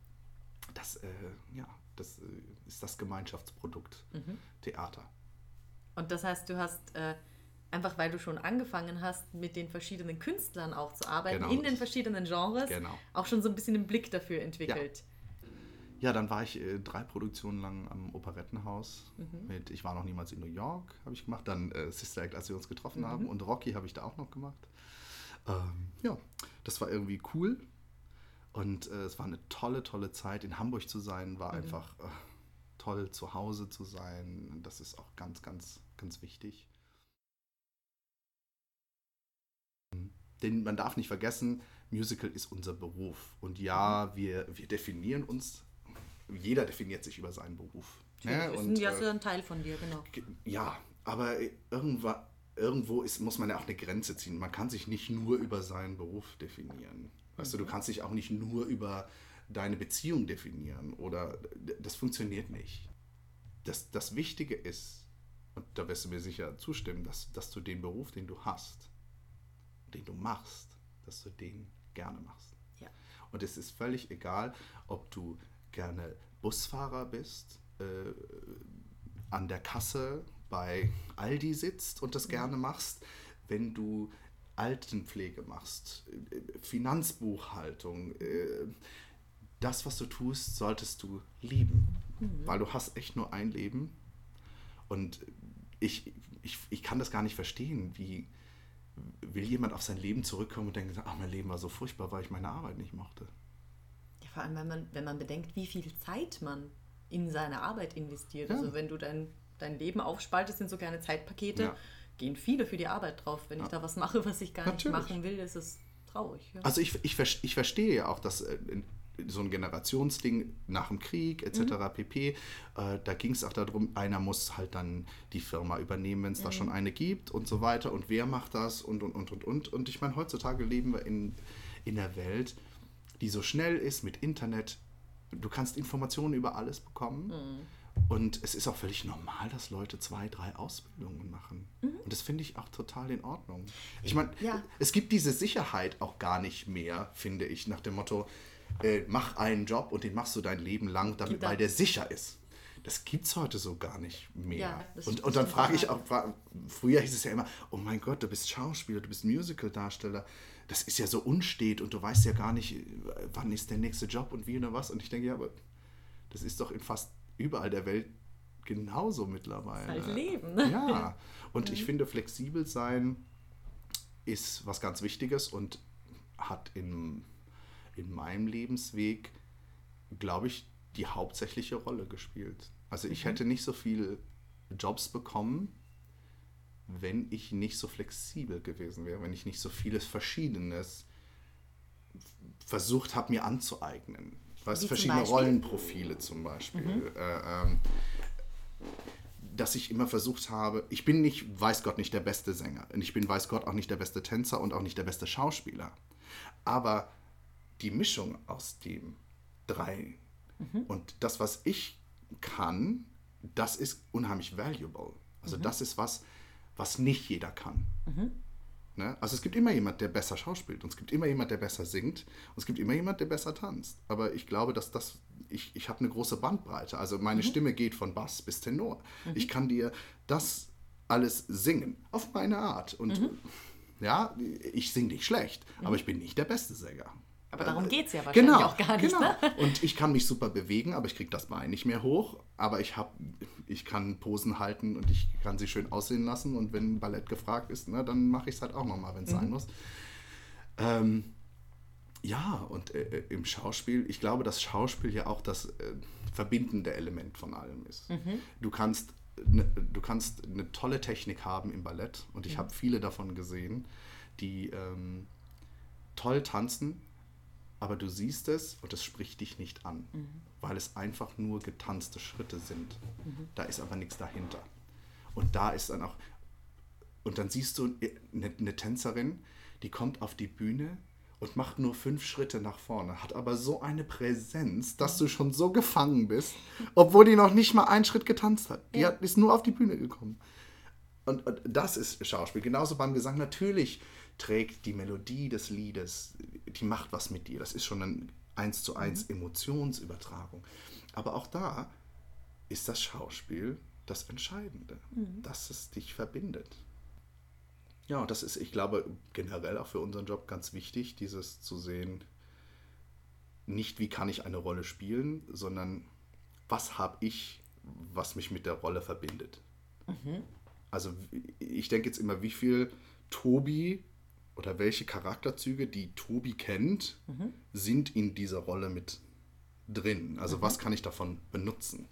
Das, äh, ja, das äh, ist das Gemeinschaftsprodukt mhm. Theater. Und das heißt, du hast äh, einfach, weil du schon angefangen hast, mit den verschiedenen Künstlern auch zu arbeiten, genau. in den verschiedenen Genres, genau. auch schon so ein bisschen einen Blick dafür entwickelt. Ja, ja dann war ich äh, drei Produktionen lang am Operettenhaus. Mhm. Mit, ich war noch niemals in New York, habe ich gemacht. Dann äh, Sister Act, als wir uns getroffen mhm. haben. Und Rocky habe ich da auch noch gemacht. Ähm, ja, das war irgendwie cool. Und äh, es war eine tolle, tolle Zeit. In Hamburg zu sein, war mhm. einfach äh, toll, zu Hause zu sein. Das ist auch ganz, ganz, ganz wichtig. Denn man darf nicht vergessen, Musical ist unser Beruf. Und ja, mhm. wir, wir definieren uns, jeder definiert sich über seinen Beruf. Ne? Und, ja, äh, ein Teil von dir, genau. Ja, aber irgendwo, irgendwo ist, muss man ja auch eine Grenze ziehen. Man kann sich nicht nur über seinen Beruf definieren. Weißt du, du kannst dich auch nicht nur über deine Beziehung definieren oder das funktioniert nicht. Das, das Wichtige ist, und da wirst du mir sicher zustimmen, dass, dass du den Beruf, den du hast, den du machst, dass du den gerne machst. Ja. Und es ist völlig egal, ob du gerne Busfahrer bist, äh, an der Kasse bei Aldi sitzt und das mhm. gerne machst, wenn du Altenpflege machst, Finanzbuchhaltung, äh, das, was du tust, solltest du lieben. Mhm. Weil du hast echt nur ein Leben. Und ich, ich, ich kann das gar nicht verstehen, wie will jemand auf sein Leben zurückkommen und denken, ach, mein Leben war so furchtbar, weil ich meine Arbeit nicht mochte. Ja, vor allem, wenn man, wenn man bedenkt, wie viel Zeit man in seine Arbeit investiert. Ja. Also wenn du dein, dein Leben aufspaltest in so kleine Zeitpakete, ja gehen viele für die Arbeit drauf. Wenn ich da was mache, was ich gar Natürlich. nicht machen will, ist es traurig. Ja. Also ich, ich, ich verstehe ja auch, dass äh, so ein Generationsding nach dem Krieg etc. Mhm. pp. Äh, da ging es auch darum, einer muss halt dann die Firma übernehmen, wenn es mhm. da schon eine gibt und so weiter. Und wer macht das und und und und und. Und ich meine, heutzutage leben wir in, in einer Welt, die so schnell ist mit Internet. Du kannst Informationen über alles bekommen. Mhm. Und es ist auch völlig normal, dass Leute zwei, drei Ausbildungen machen. Mhm. Und das finde ich auch total in Ordnung. Ich meine, ja. es gibt diese Sicherheit auch gar nicht mehr, finde ich, nach dem Motto, äh, mach einen Job und den machst du dein Leben lang, damit, weil der sicher ist. Das gibt es heute so gar nicht mehr. Ja, und, und dann frage ich auch, früher hieß es ja immer, oh mein Gott, du bist Schauspieler, du bist Musical-Darsteller. Das ist ja so unstet und du weißt ja gar nicht, wann ist der nächste Job und wie oder was. Und ich denke, ja, aber das ist doch in fast überall der Welt genauso mittlerweile. Das ist halt Leben. Ne? Ja, *laughs* und mhm. ich finde, flexibel sein ist was ganz Wichtiges und hat in, in meinem Lebensweg, glaube ich, die hauptsächliche Rolle gespielt. Also ich mhm. hätte nicht so viele Jobs bekommen, wenn ich nicht so flexibel gewesen wäre, wenn ich nicht so vieles Verschiedenes versucht habe, mir anzueignen was verschiedene Rollenprofile zum Beispiel. Mhm. Äh, ähm, dass ich immer versucht habe, ich bin nicht, weiß Gott, nicht der beste Sänger. Und ich bin, weiß Gott, auch nicht der beste Tänzer und auch nicht der beste Schauspieler. Aber die Mischung aus dem drei mhm. und das, was ich kann, das ist unheimlich valuable. Also mhm. das ist was, was nicht jeder kann. Mhm. Ne? Also es gibt immer jemand, der besser schauspielt und es gibt immer jemand, der besser singt und es gibt immer jemand, der besser tanzt. Aber ich glaube, dass das, ich, ich habe eine große Bandbreite. Also meine mhm. Stimme geht von Bass bis Tenor. Mhm. Ich kann dir das alles singen, auf meine Art. Und mhm. ja, ich singe nicht schlecht, aber mhm. ich bin nicht der beste Sänger. Aber darum geht es ja wahrscheinlich genau, auch gar nicht. Genau. Ne? Und ich kann mich super bewegen, aber ich kriege das Bein nicht mehr hoch. Aber ich, hab, ich kann Posen halten und ich kann sie schön aussehen lassen. Und wenn Ballett gefragt ist, ne, dann mache ich es halt auch nochmal, wenn es mhm. sein muss. Ähm, ja, und äh, äh, im Schauspiel, ich glaube, dass Schauspiel ja auch das äh, verbindende Element von allem ist. Mhm. Du kannst ne, du kannst eine tolle Technik haben im Ballett und ich mhm. habe viele davon gesehen, die ähm, toll tanzen, aber du siehst es und es spricht dich nicht an, mhm. weil es einfach nur getanzte Schritte sind. Mhm. Da ist aber nichts dahinter. Und da ist dann auch, und dann siehst du eine, eine Tänzerin, die kommt auf die Bühne und macht nur fünf Schritte nach vorne, hat aber so eine Präsenz, dass du schon so gefangen bist, obwohl die noch nicht mal einen Schritt getanzt hat. Die Ja. hat, ist nur auf die Bühne gekommen. Und, und das ist Schauspiel. Genauso beim Gesang. Natürlich trägt die Melodie des Liedes, die macht was mit dir. Das ist schon ein eins zu eins Emotionsübertragung. Aber auch da ist das Schauspiel das Entscheidende, dass es dich verbindet. Ja, und das ist, ich glaube, generell auch für unseren Job ganz wichtig, dieses zu sehen, nicht wie kann ich eine Rolle spielen, sondern was habe ich, was mich mit der Rolle verbindet. Also ich denke jetzt immer, wie viel Tobi oder welche Charakterzüge, die Tobi kennt, sind in dieser Rolle mit drin. Also was kann ich davon benutzen?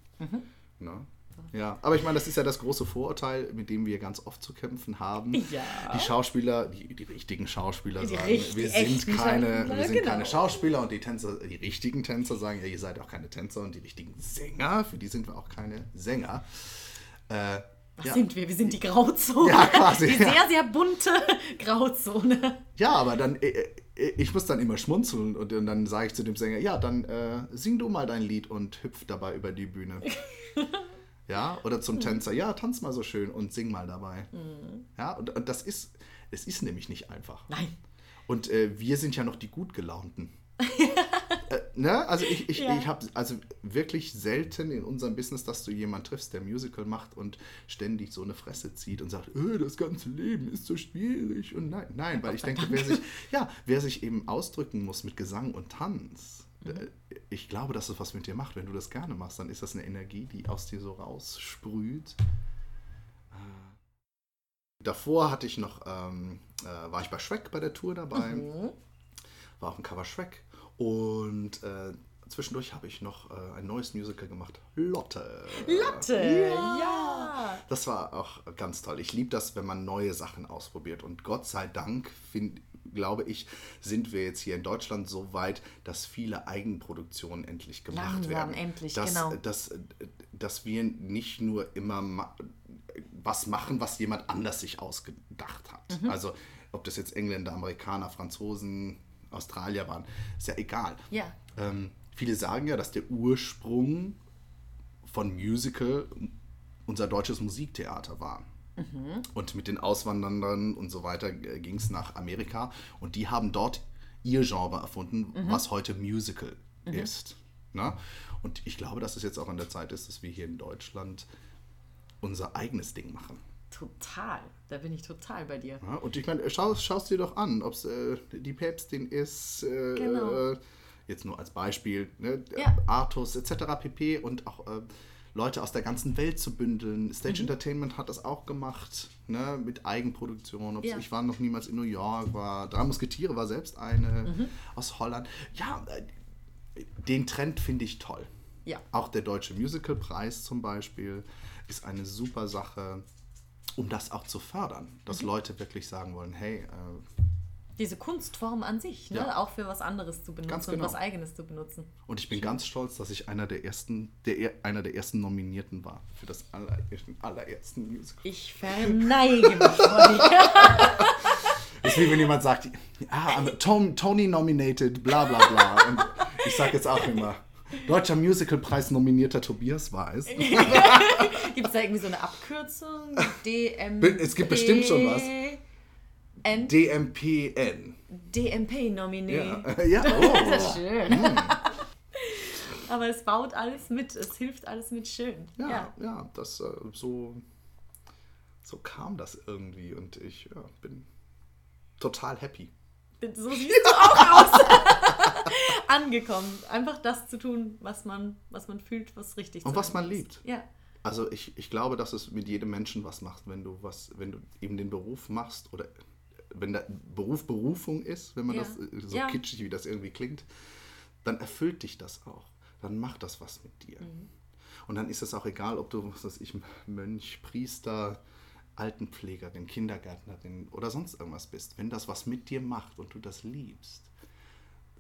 Ne? Ja, aber ich meine, das ist ja das große Vorurteil, mit dem wir ganz oft zu kämpfen haben. Ja. Die Schauspieler, die, die richtigen Schauspieler Die sagen, richtig- wir sind, keine, Schauspieler, wir sind genau. keine Schauspieler und die Tänzer, die richtigen Tänzer sagen, ja, ihr seid auch keine Tänzer und die richtigen Sänger, für die sind wir auch keine Sänger. Äh, Was ja. sind wir? Wir sind die Grauzone. Ja, quasi, *laughs* Die sehr, sehr bunte *laughs* Grauzone. Ja, aber dann, äh, äh, ich muss dann immer schmunzeln und, dann sage ich zu dem Sänger, ja, dann äh, sing du mal dein Lied und hüpf dabei über die Bühne. *laughs* ja, oder zum Tänzer, ja, tanz mal so schön und sing mal dabei. Ja, und, und das ist, es ist nämlich nicht einfach. Nein. Und äh, wir sind ja noch die gut gelaunten. Äh, ne? Also ich, ich, Ja. ich habe also wirklich selten in unserem Business, dass du jemanden triffst, der Musical macht und ständig so eine Fresse zieht und sagt, äh, das ganze Leben ist so schwierig. Und nein, nein, weil ich denke, wer sich, *laughs* ja, wer sich eben ausdrücken muss mit Gesang und Tanz, äh, ich glaube, dass es was mit dir macht. Wenn du das gerne machst, dann ist das eine Energie, die aus dir so raussprüht. Davor hatte ich noch, ähm, äh, war ich bei Shrek bei der Tour dabei, war auch ein Cover Shrek und äh, zwischendurch habe ich noch äh, ein neues Musical gemacht, Lotte. Lotte, Ja. ja. Das war auch ganz toll. Ich liebe das, wenn man neue Sachen ausprobiert und Gott sei Dank find, glaube ich, sind wir jetzt hier in Deutschland so weit, dass viele Eigenproduktionen endlich gemacht Langsam, werden. endlich, dass, genau. Dass, dass wir nicht nur immer ma was machen, was jemand anders sich ausgedacht hat. Mhm. Also ob das jetzt Engländer, Amerikaner, Franzosen, Australier waren, ist ja egal. Ja. Ähm, viele sagen ja, dass der Ursprung von Musical unser deutsches Musiktheater war. Und mit den Auswanderern und so weiter ging es nach Amerika und die haben dort ihr Genre erfunden, was heute Musical ist. Ne? Und ich glaube, dass es jetzt auch an der Zeit ist, dass wir hier in Deutschland unser eigenes Ding machen. Total. Da bin ich total bei dir. Ja, und ich meine, schau es dir doch an, ob es äh, die Päpstin ist, äh, Genau. äh, jetzt nur als Beispiel, ne, Ja. Artus etc. pp. Und auch äh, Leute aus der ganzen Welt zu bündeln. Stage Mhm. Entertainment hat das auch gemacht, ne, mit Eigenproduktion. Ob's- Ja. Ich war noch niemals in New York, war Drei Musketiere war selbst eine Mhm. aus Holland. Ja, äh, den Trend finde ich toll. Ja. Auch der Deutsche Musicalpreis zum Beispiel ist eine super Sache, um das auch zu fördern. Mhm. Dass Leute wirklich sagen wollen, hey, äh, Diese Kunstform an sich, ne? Ja. auch für was anderes zu benutzen Ganz und genau. was Eigenes zu benutzen. und ich bin ganz stolz, dass ich einer der ersten, der, er- einer der ersten Nominierten war für das allerersten, allerersten Musical. Ich verneige mich vor dir. *laughs* Ist wie wenn jemand sagt, ah, I'm Tom, Tony nominated, bla bla bla. Und ich sage jetzt auch immer, Deutscher Musicalpreis nominierter Tobias Weiß. *laughs* Gibt es da irgendwie so eine Abkürzung? DM Es gibt bestimmt schon was. N DMPN. DMP-Nominee. Ja, ja oh. *laughs* Das ist schön. Aber es baut alles mit, es hilft alles mit schön. Ja, ja, das äh, so, so kam das irgendwie und ich ja, bin total happy. So siehst du auch aus. *laughs* *laughs* Angekommen. Einfach das zu tun, was man, was man fühlt, was richtig Und zu was man ist. liebt. Ja. Also ich, ich glaube, dass es mit jedem Menschen was macht, wenn du was, wenn du eben den Beruf machst oder wenn der Beruf Berufung ist, wenn man Ja. das äh, so Ja. kitschig wie das irgendwie klingt, dann erfüllt dich das auch. Dann macht das was mit dir. Mhm. Und dann ist es auch egal, ob du, was weiß ich, Mönch, Priester, Altenpflegerin, Kindergärtnerin oder sonst irgendwas bist. Wenn das was mit dir macht und du das liebst,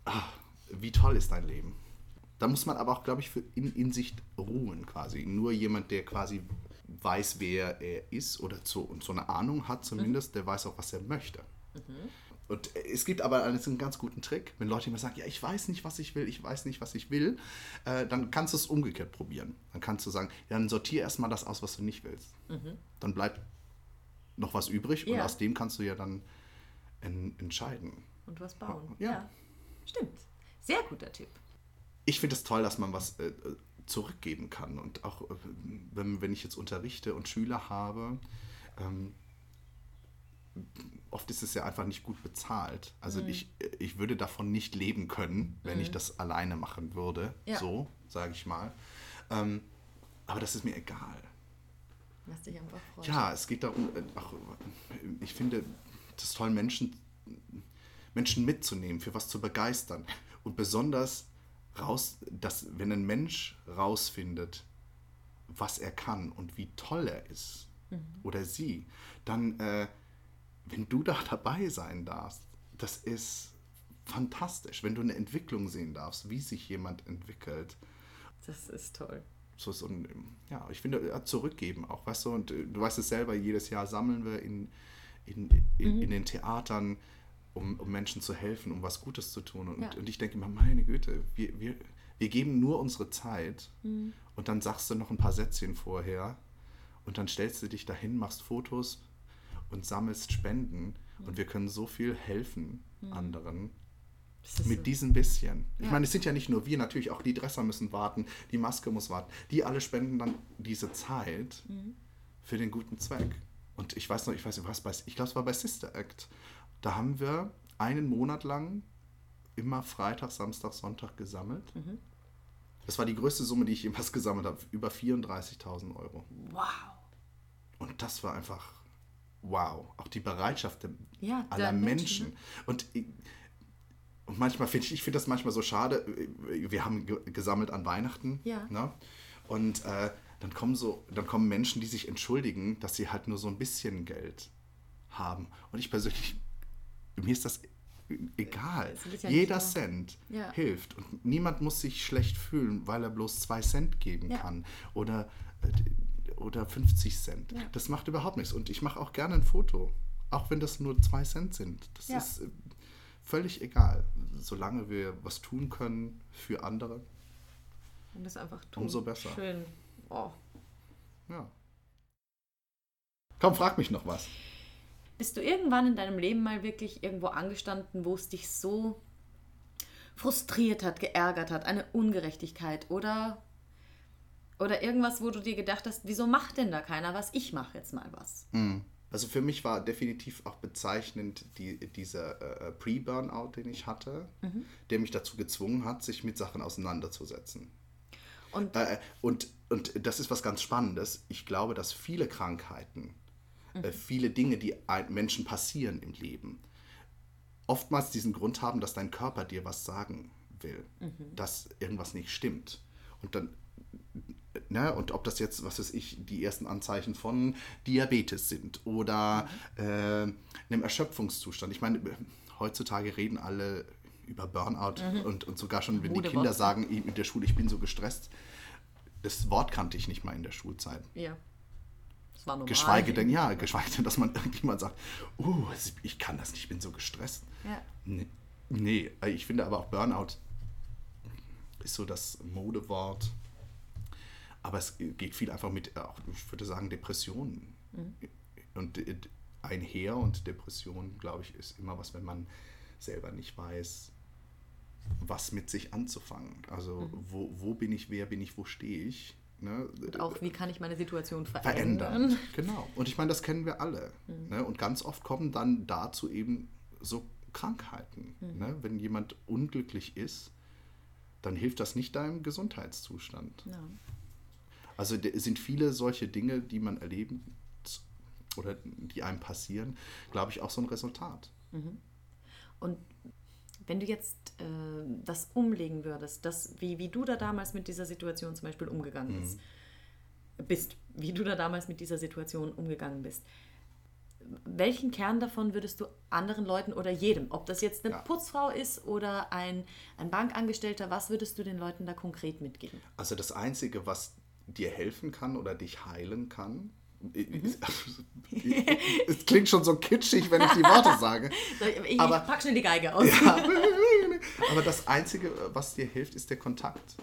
ah, wie toll ist dein Leben. Da muss man aber auch, glaube ich, für in, in sich ruhen quasi. Nur jemand, der quasi weiß, wer er ist oder so, so eine Ahnung hat zumindest, der weiß auch, was er möchte. Und es gibt aber einen ganz guten Trick, wenn Leute immer sagen, ja, ich weiß nicht, was ich will, ich weiß nicht, was ich will, äh, dann kannst du es umgekehrt probieren. Dann kannst du sagen, ja, dann sortier erstmal das aus, was du nicht willst. Dann bleibt noch was übrig und Ja. aus dem kannst du ja dann en entscheiden. Und was bauen. Ja. Stimmt. Sehr guter Tipp. ich finde es toll, dass man was äh, zurückgeben kann. Und auch äh, wenn, wenn ich jetzt unterrichte und Schüler habe, ähm, oft ist es ja einfach nicht gut bezahlt. Also ich, ich würde davon nicht leben können, wenn ich das alleine machen würde. Ja. So, sage ich mal. Ähm, aber das ist mir egal. Lass dich einfach freuen. Ja, es geht darum, äh, auch, äh, ich finde es toll, Menschen, Menschen mitzunehmen, für was zu begeistern. Und besonders raus, dass, wenn ein Mensch rausfindet, was er kann und wie toll er ist oder sie, dann, äh, wenn du da *laughs* dabei sein darfst, das ist fantastisch. Wenn du eine Entwicklung sehen darfst, wie sich jemand entwickelt, Das ist toll. so so ein, ja, ich finde, zurückgeben auch, weißt du, und äh, du weißt es selber, jedes Jahr sammeln wir in, in, in, in den Theatern, um, um Menschen zu helfen, um was Gutes zu tun. Und, Ja. und ich denke immer, meine Güte, wir, wir, wir geben nur unsere Zeit und dann sagst du noch ein paar Sätzchen vorher und dann stellst du dich dahin, machst Fotos und sammelst Spenden und wir können so viel helfen anderen Das ist mit so. diesem bisschen. Ich Ja. meine, es sind ja nicht nur wir, natürlich auch die Dresser müssen warten, die Maske muss warten. Die alle spenden dann diese Zeit Mhm. für den guten Zweck. Und ich weiß noch, ich weiß nicht, was bei, ich glaube, es war bei Sister Act. Da haben wir einen Monat lang immer Freitag, Samstag, Sonntag gesammelt. Mhm. Das war die größte Summe, die ich jemals *laughs* gesammelt habe. Über 34.000 Euro. Wow. Und das war einfach wow. Auch die Bereitschaft der, Ja, aller Menschen, Menschen. Und, ich- und manchmal finde ich, ich finde das manchmal so schade. Wir haben ge gesammelt an Weihnachten. Ja. Ne? Und äh, dann kommen so, dann kommen Menschen, die sich entschuldigen, dass sie halt nur so ein bisschen Geld haben. Und ich persönlich, mir ist das egal. Ja Jeder Cent Ja. hilft. Und niemand muss sich schlecht fühlen, weil er bloß zwei Cent geben Ja. kann. Oder, äh, oder 50 Cent. Das macht überhaupt nichts. Und ich mache auch gerne ein Foto. Auch wenn das nur zwei Cent sind. Das ist äh, völlig egal. Solange wir was tun können für andere. Und das einfach tun. Umso besser. Schön. Oh. Ja. Komm, frag mich noch was. Bist du irgendwann in deinem Leben mal wirklich irgendwo angestanden, wo es dich so frustriert hat, geärgert hat, eine Ungerechtigkeit oder, oder irgendwas, wo du dir gedacht hast, wieso macht denn da keiner was? Ich mache jetzt mal was. Also für mich war definitiv auch bezeichnend die, dieser äh, Pre-Burnout, den ich hatte, der mich dazu gezwungen hat, sich mit Sachen auseinanderzusetzen. Und Äh, und, und das ist was ganz Spannendes. Ich glaube, dass viele Krankheiten, äh, viele Dinge, die Menschen passieren im Leben, oftmals diesen Grund haben, dass dein Körper dir was sagen will, dass irgendwas nicht stimmt. Und dann, ne, und ob das jetzt, was weiß ich, die ersten Anzeichen von Diabetes sind oder äh, einem Erschöpfungszustand. Ich meine, heutzutage reden alle über Burnout und, und sogar schon, wenn die Modewort. Kinder sagen in der Schule, ich bin so gestresst, das Wort kannte ich nicht mal in der Schulzeit. ja, das war normal. Geschweige denn, ja, geschweige denn, dass man *laughs* irgendjemand sagt, oh, ich kann das nicht, ich bin so gestresst. Ja. Nee, nee, ich finde aber auch Burnout ist so das Modewort. Aber es geht viel einfach mit, auch, ich würde sagen, Depressionen. Und äh, einher und Depression, glaube ich, ist immer was, wenn man selber nicht weiß, was mit sich anzufangen. Also wo, wo bin ich, wer bin ich, wo stehe ich. Ne? Und auch, wie kann ich meine Situation verändern? verändern. *laughs* Genau. Und ich meine, das kennen wir alle. Ne? Und ganz oft kommen dann dazu eben so Krankheiten. Ne? Wenn jemand unglücklich ist, dann hilft das nicht deinem Gesundheitszustand. Ja. Also sind viele solche Dinge, die man erlebt oder die einem passieren, glaube ich, auch so ein Resultat. Und wenn du jetzt äh, das umlegen würdest, das, wie, wie du da damals mit dieser Situation zum Beispiel umgegangen bist, bist, wie du da damals mit dieser Situation umgegangen bist, welchen Kern davon würdest du anderen Leuten oder jedem, ob das jetzt eine Ja. Putzfrau ist oder ein, ein Bankangestellter, was würdest du den Leuten da konkret mitgeben? Also das Einzige, was dir helfen kann oder dich heilen kann. Es klingt schon so kitschig, wenn ich die Worte sage. *laughs* Ich, aber, ich pack schnell die Geige aus. Ja, *laughs* aber das Einzige, was dir hilft, ist der Kontakt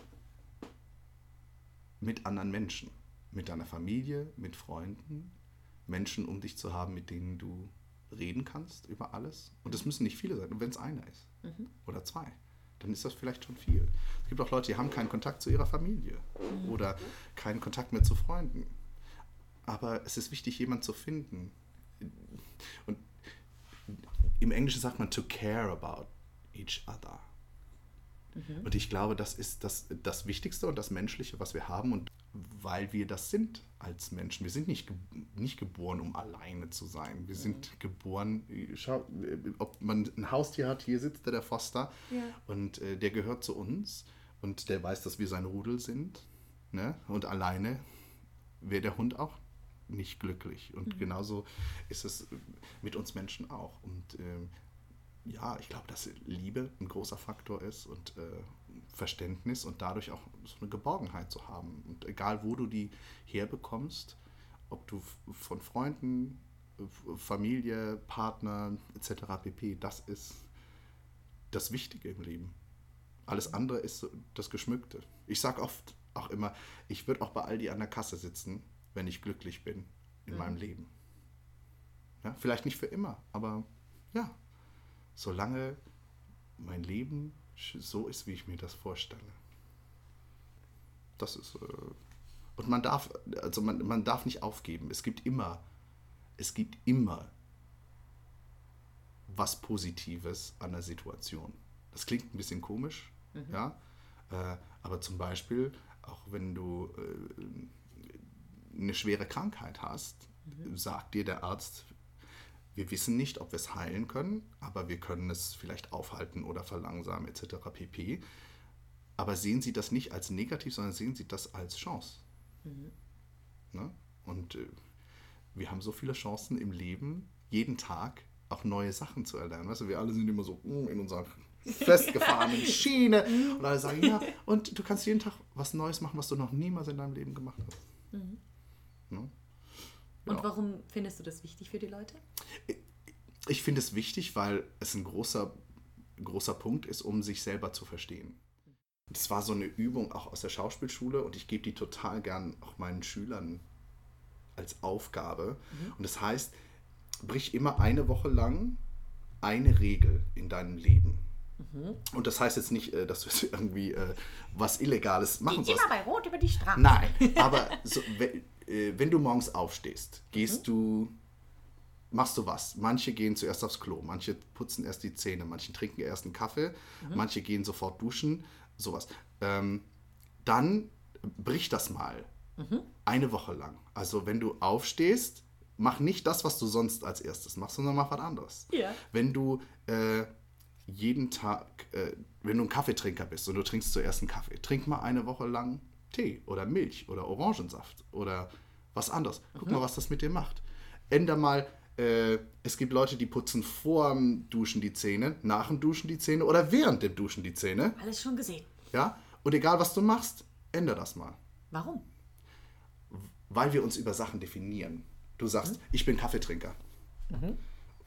mit anderen Menschen. Mit deiner Familie, mit Freunden, Menschen um dich zu haben, mit denen du reden kannst über alles. Und es müssen nicht viele sein. Und wenn es einer ist mhm. oder zwei, dann ist das vielleicht schon viel. Es gibt auch Leute, die haben keinen Kontakt zu ihrer Familie mhm. oder keinen Kontakt mehr zu Freunden. Aber es ist wichtig, jemanden zu finden. Und im Englischen sagt man to care about each other. Mhm. Und ich glaube, das ist das, das Wichtigste und das Menschliche, was wir haben. Und weil wir das sind als Menschen. Wir sind nicht, nicht geboren, um alleine zu sein. Wir sind mhm. geboren, schau, ob man ein Haustier hat, hier sitzt der, der Foster ja. und äh, der gehört zu uns und der weiß, dass wir sein Rudel sind. Ne? Und alleine wäre der Hund auch nicht glücklich. Und mhm. genauso ist es mit uns Menschen auch. Und äh, ja, ich glaube, dass Liebe ein großer Faktor ist und äh, Verständnis und dadurch auch so eine Geborgenheit zu haben. Und egal, wo du die herbekommst, ob du von Freunden, Familie, Partner etc. pp, das ist das Wichtige im Leben. Alles andere ist das Geschmückte. Ich sage oft auch immer, ich würde auch bei Aldi an der Kasse sitzen, wenn ich glücklich bin in mhm. meinem Leben. Ja, vielleicht nicht für immer, aber ja, solange mein Leben so ist, wie ich mir das vorstelle. Das ist. Äh, und man darf, also man, man darf nicht aufgeben. Es gibt immer, es gibt immer was Positives an der Situation. Das klingt ein bisschen komisch, mhm. ja. Äh, aber zum Beispiel, auch wenn du äh, eine schwere Krankheit hast, mhm. sagt dir der Arzt, wir wissen nicht, ob wir es heilen können, aber wir können es vielleicht aufhalten oder verlangsamen etc. pp. Aber sehen Sie das nicht als negativ, sondern sehen Sie das als Chance. Mhm. Ne? Und äh, wir haben so viele Chancen im Leben, jeden Tag auch neue Sachen zu erlernen. Weißt du, wir alle sind immer so mm, in unserer festgefahrenen *laughs* Schiene und alle sagen, ja, und du kannst jeden Tag was Neues machen, was du noch niemals in deinem Leben gemacht hast. Mhm. Ne? Und ja. warum findest du das wichtig für die Leute? Ich finde es wichtig, weil es ein großer, großer Punkt ist, um sich selber zu verstehen. Das war so eine Übung auch aus der Schauspielschule und ich gebe die total gern auch meinen Schülern als Aufgabe. Mhm. Und das heißt, brich immer eine Woche lang eine Regel in deinem Leben. Mhm. Und das heißt jetzt nicht, äh, dass du irgendwie äh, was Illegales machen sollst. Immer bei Rot über die Straße. Nein, *laughs* aber so, äh, wenn du morgens aufstehst, gehst mhm. du, machst du was. Manche gehen zuerst aufs Klo, manche putzen erst die Zähne, manche trinken erst einen Kaffee, mhm. manche gehen sofort duschen, sowas. Ähm, dann brich das mal. Mhm. Eine Woche lang. Also wenn du aufstehst, mach nicht das, was du sonst als erstes machst, sondern mach was anderes. Ja. Wenn du äh, jeden Tag, äh, wenn du ein Kaffeetrinker bist und du trinkst zuerst einen Kaffee, trink mal eine Woche lang Tee oder Milch oder Orangensaft oder was anderes. Guck mhm. mal, was das mit dir macht. Änder mal, äh, es gibt Leute, die putzen vor dem Duschen die Zähne, nach dem Duschen die Zähne oder während dem Duschen die Zähne. Alles schon gesehen. Ja, und egal was du machst, änder das mal. Warum? Weil wir uns über Sachen definieren. Du sagst, mhm. ich bin Kaffeetrinker. Mhm.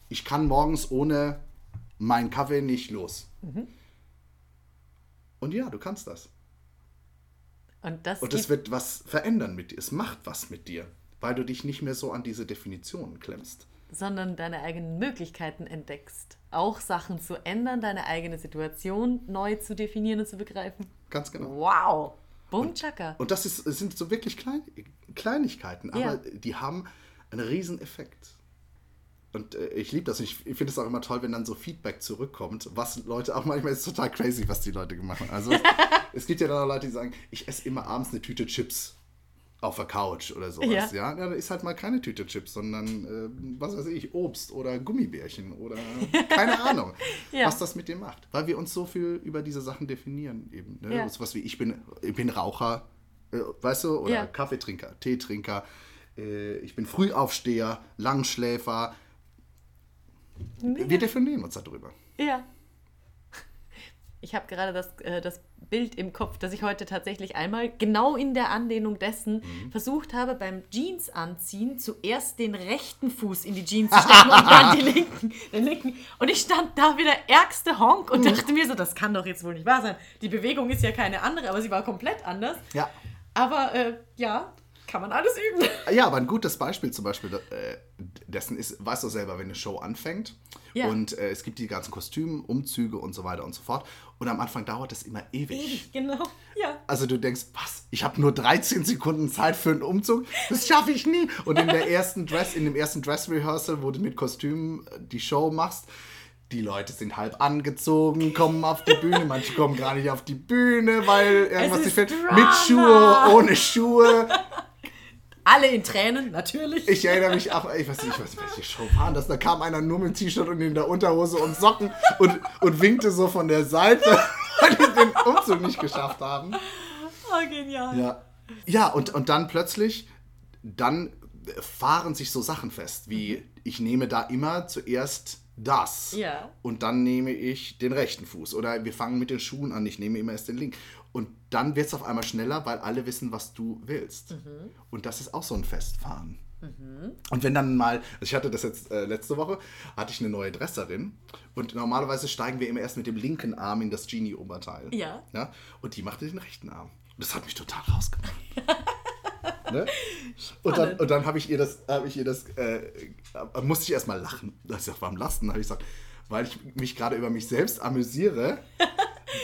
Ich kann morgens ohne meinen Kaffee nicht los. Mhm. Und ja, du kannst das. Und das Und es wird was verändern mit dir. Es macht was mit dir, weil du dich nicht mehr so an diese Definitionen klemmst. Sondern deine eigenen Möglichkeiten entdeckst. Auch Sachen zu ändern, deine eigene Situation neu zu definieren und zu begreifen. Ganz genau. Wow. Boom, Chaka. Und, und das ist, sind so wirklich Klein, Kleinigkeiten, aber ja. die haben einen riesen Effekt. Und äh, ich liebe das. Ich, ich finde es auch immer toll, wenn dann so Feedback zurückkommt, was Leute, auch manchmal ist total crazy, was die Leute gemacht haben. Also *laughs* es gibt ja dann auch Leute, die sagen, ich esse immer abends eine Tüte Chips auf der Couch oder sowas. Ja, ja? ja da ist halt mal keine Tüte Chips, sondern äh, was weiß ich, Obst oder Gummibärchen oder *laughs* keine Ahnung, ja. was das mit dir macht. Weil wir uns so viel über diese Sachen definieren eben. Ne? Ja. was wie ich bin, ich bin Raucher, äh, weißt du, oder Kaffeetrinker, Teetrinker, äh, ich bin Frühaufsteher, Langschläfer. Wir definieren uns darüber. Ja. Ich habe gerade das, äh, das Bild im Kopf, dass ich heute tatsächlich einmal genau in der Anlehnung dessen Mhm. versucht habe, beim Jeans anziehen, zuerst den rechten Fuß in die Jeans zu stecken und dann die *laughs* linken, den linken. Und ich stand da wie der ärgste Honk Mhm. und dachte mir so, das kann doch jetzt wohl nicht wahr sein. Die Bewegung ist ja keine andere, aber sie war komplett anders. Ja. Aber äh, ja, kann man alles üben. Ja, aber ein gutes Beispiel zum Beispiel äh, dessen ist, weißt du selber, wenn eine Show anfängt Ja. und äh, es gibt die ganzen Kostüme, Umzüge und so weiter und so fort. Und am Anfang dauert das immer ewig. Ewig, genau. Ja. Also du denkst, was? Ich habe nur 13 Sekunden Zeit für einen Umzug? Das schaffe ich nie. Und in der ersten Dress, in dem ersten Dress Rehearsal, wo du mit Kostüm äh, die Show machst, die Leute sind halb angezogen, kommen auf die Bühne, manche kommen gar nicht auf die Bühne, weil irgendwas nicht fällt. Mit Schuhe, ohne Schuhe. Alle in Tränen, natürlich. Ich erinnere mich auch, ich weiß nicht, was, welche Show war das? Da kam einer nur mit T-Shirt und in der Unterhose und Socken und, und winkte so von der Seite, *laughs* weil die den Umzug nicht geschafft haben. Oh, genial. Ja, ja und, und dann plötzlich, dann fahren sich so Sachen fest, wie ich nehme da immer zuerst das Ja. und dann nehme ich den rechten Fuß oder wir fangen mit den Schuhen an, ich nehme immer erst den linken. Und dann wird es auf einmal schneller, weil alle wissen, was du willst. Und das ist auch so ein Festfahren. Und wenn dann mal, also ich hatte das jetzt äh, letzte Woche, hatte ich eine neue Dresserin und normalerweise steigen wir immer erst mit dem linken Arm in das Genie-Oberteil. Ja. ja. Und die machte den rechten Arm. Und das hat mich total rausgebracht. *laughs* ne? Und dann, und dann habe ich ihr das, habe ich ihr das, äh, äh, musste ich erstmal lachen. Das ist beim Lasten, habe ich gesagt, weil ich mich gerade über mich selbst amüsiere. *laughs*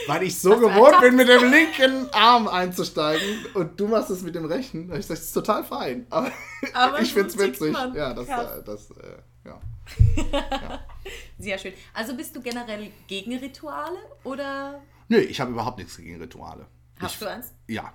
Weil ich so gewohnt bin, mit dem linken Arm einzusteigen und du machst es mit dem rechten. Ich gesagt, das ist total fein. Aber, Aber *laughs* ich find's so tickt witzig. man. Ja, das, Krass. äh, das, äh, ja. *laughs* Sehr schön. Also bist du generell gegen Rituale oder Nö, ich habe überhaupt nichts gegen Rituale. hast ich, du eins? Ja.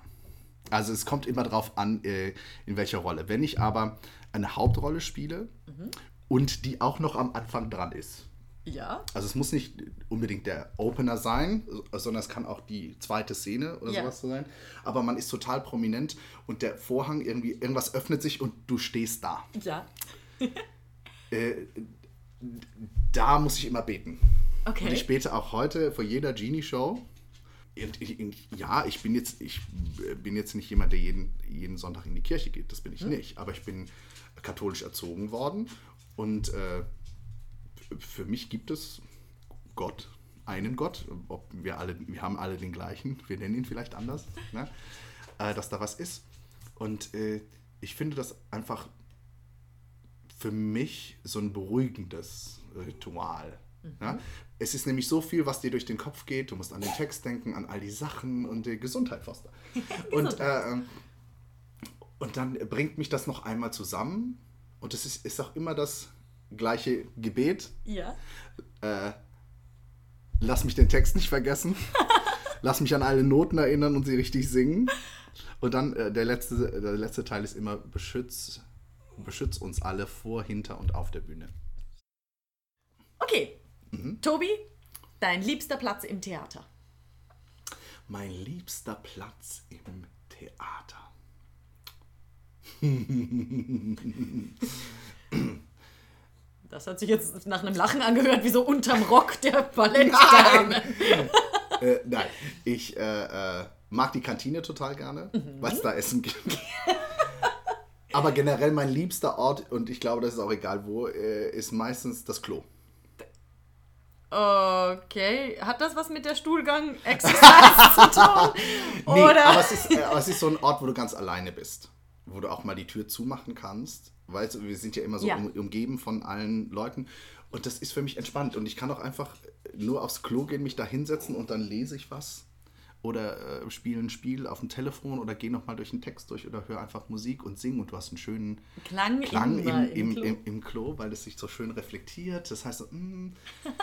Also es kommt immer drauf an, äh, in welcher Rolle. Wenn ich aber eine Hauptrolle spiele Mhm. und die auch noch am Anfang dran ist. Ja. Also es muss nicht unbedingt der Opener sein, sondern es kann auch die zweite Szene oder Ja. sowas sein. Aber man ist total prominent und der Vorhang irgendwie, irgendwas öffnet sich und du stehst da. Ja. Äh, da muss ich immer beten. Okay. Und ich bete auch heute vor jeder Genie-Show. Ja, ich bin jetzt, ich bin jetzt nicht jemand, der jeden, jeden Sonntag in die Kirche geht. Das bin Hm. ich nicht. Aber ich bin katholisch erzogen worden. Und äh, für mich gibt es Gott, einen Gott. Ob wir alle, wir haben alle den gleichen. Wir nennen ihn vielleicht anders. Ne? Äh, dass da was ist. Und äh, ich finde das einfach für mich so ein beruhigendes Ritual. Ja? Es ist nämlich so viel, was dir durch den Kopf geht. Du musst an den Text denken, an all die Sachen und die Gesundheit, Foster. *laughs* und, äh, ähm, und dann bringt mich das noch einmal zusammen. Und es ist, ist auch immer das gleiche Gebet. Ja. Äh, lass mich den Text nicht vergessen. *laughs* lass mich an alle Noten erinnern und sie richtig singen. Und dann äh, der, letzte, der letzte Teil ist immer beschütz, beschütz uns alle vor, hinter und auf der Bühne. Okay. Mhm. Tobi, dein liebster Platz im Theater. Mein liebster Platz im Theater. *laughs* Das hat sich jetzt nach einem Lachen angehört, wie so unterm Rock der Ballettdame. *laughs* Äh, nein, ich äh, äh, mag die Kantine total gerne, weil es da Essen gibt. *laughs* Aber generell mein liebster Ort, und ich glaube, das ist auch egal wo, äh, ist meistens das Klo. Okay. Hat das was mit der Stuhlgang-Exercise zu tun? *laughs* Nee, Oder? aber es ist, äh, aber es ist so ein Ort, wo du ganz alleine bist. Wo du auch mal die Tür zumachen kannst. Weißt du, wir sind ja immer so Ja. um, umgeben von allen Leuten. Und das ist für mich entspannt. Und ich kann auch einfach nur aufs Klo gehen, mich da hinsetzen und dann lese ich was. Oder äh, spiele ein Spiel auf dem Telefon oder gehe nochmal durch den Text durch oder höre einfach Musik und sing und du hast einen schönen Klang, Klang immer im, im, Klo. im, im Klo, weil es sich so schön reflektiert. Das heißt, mm,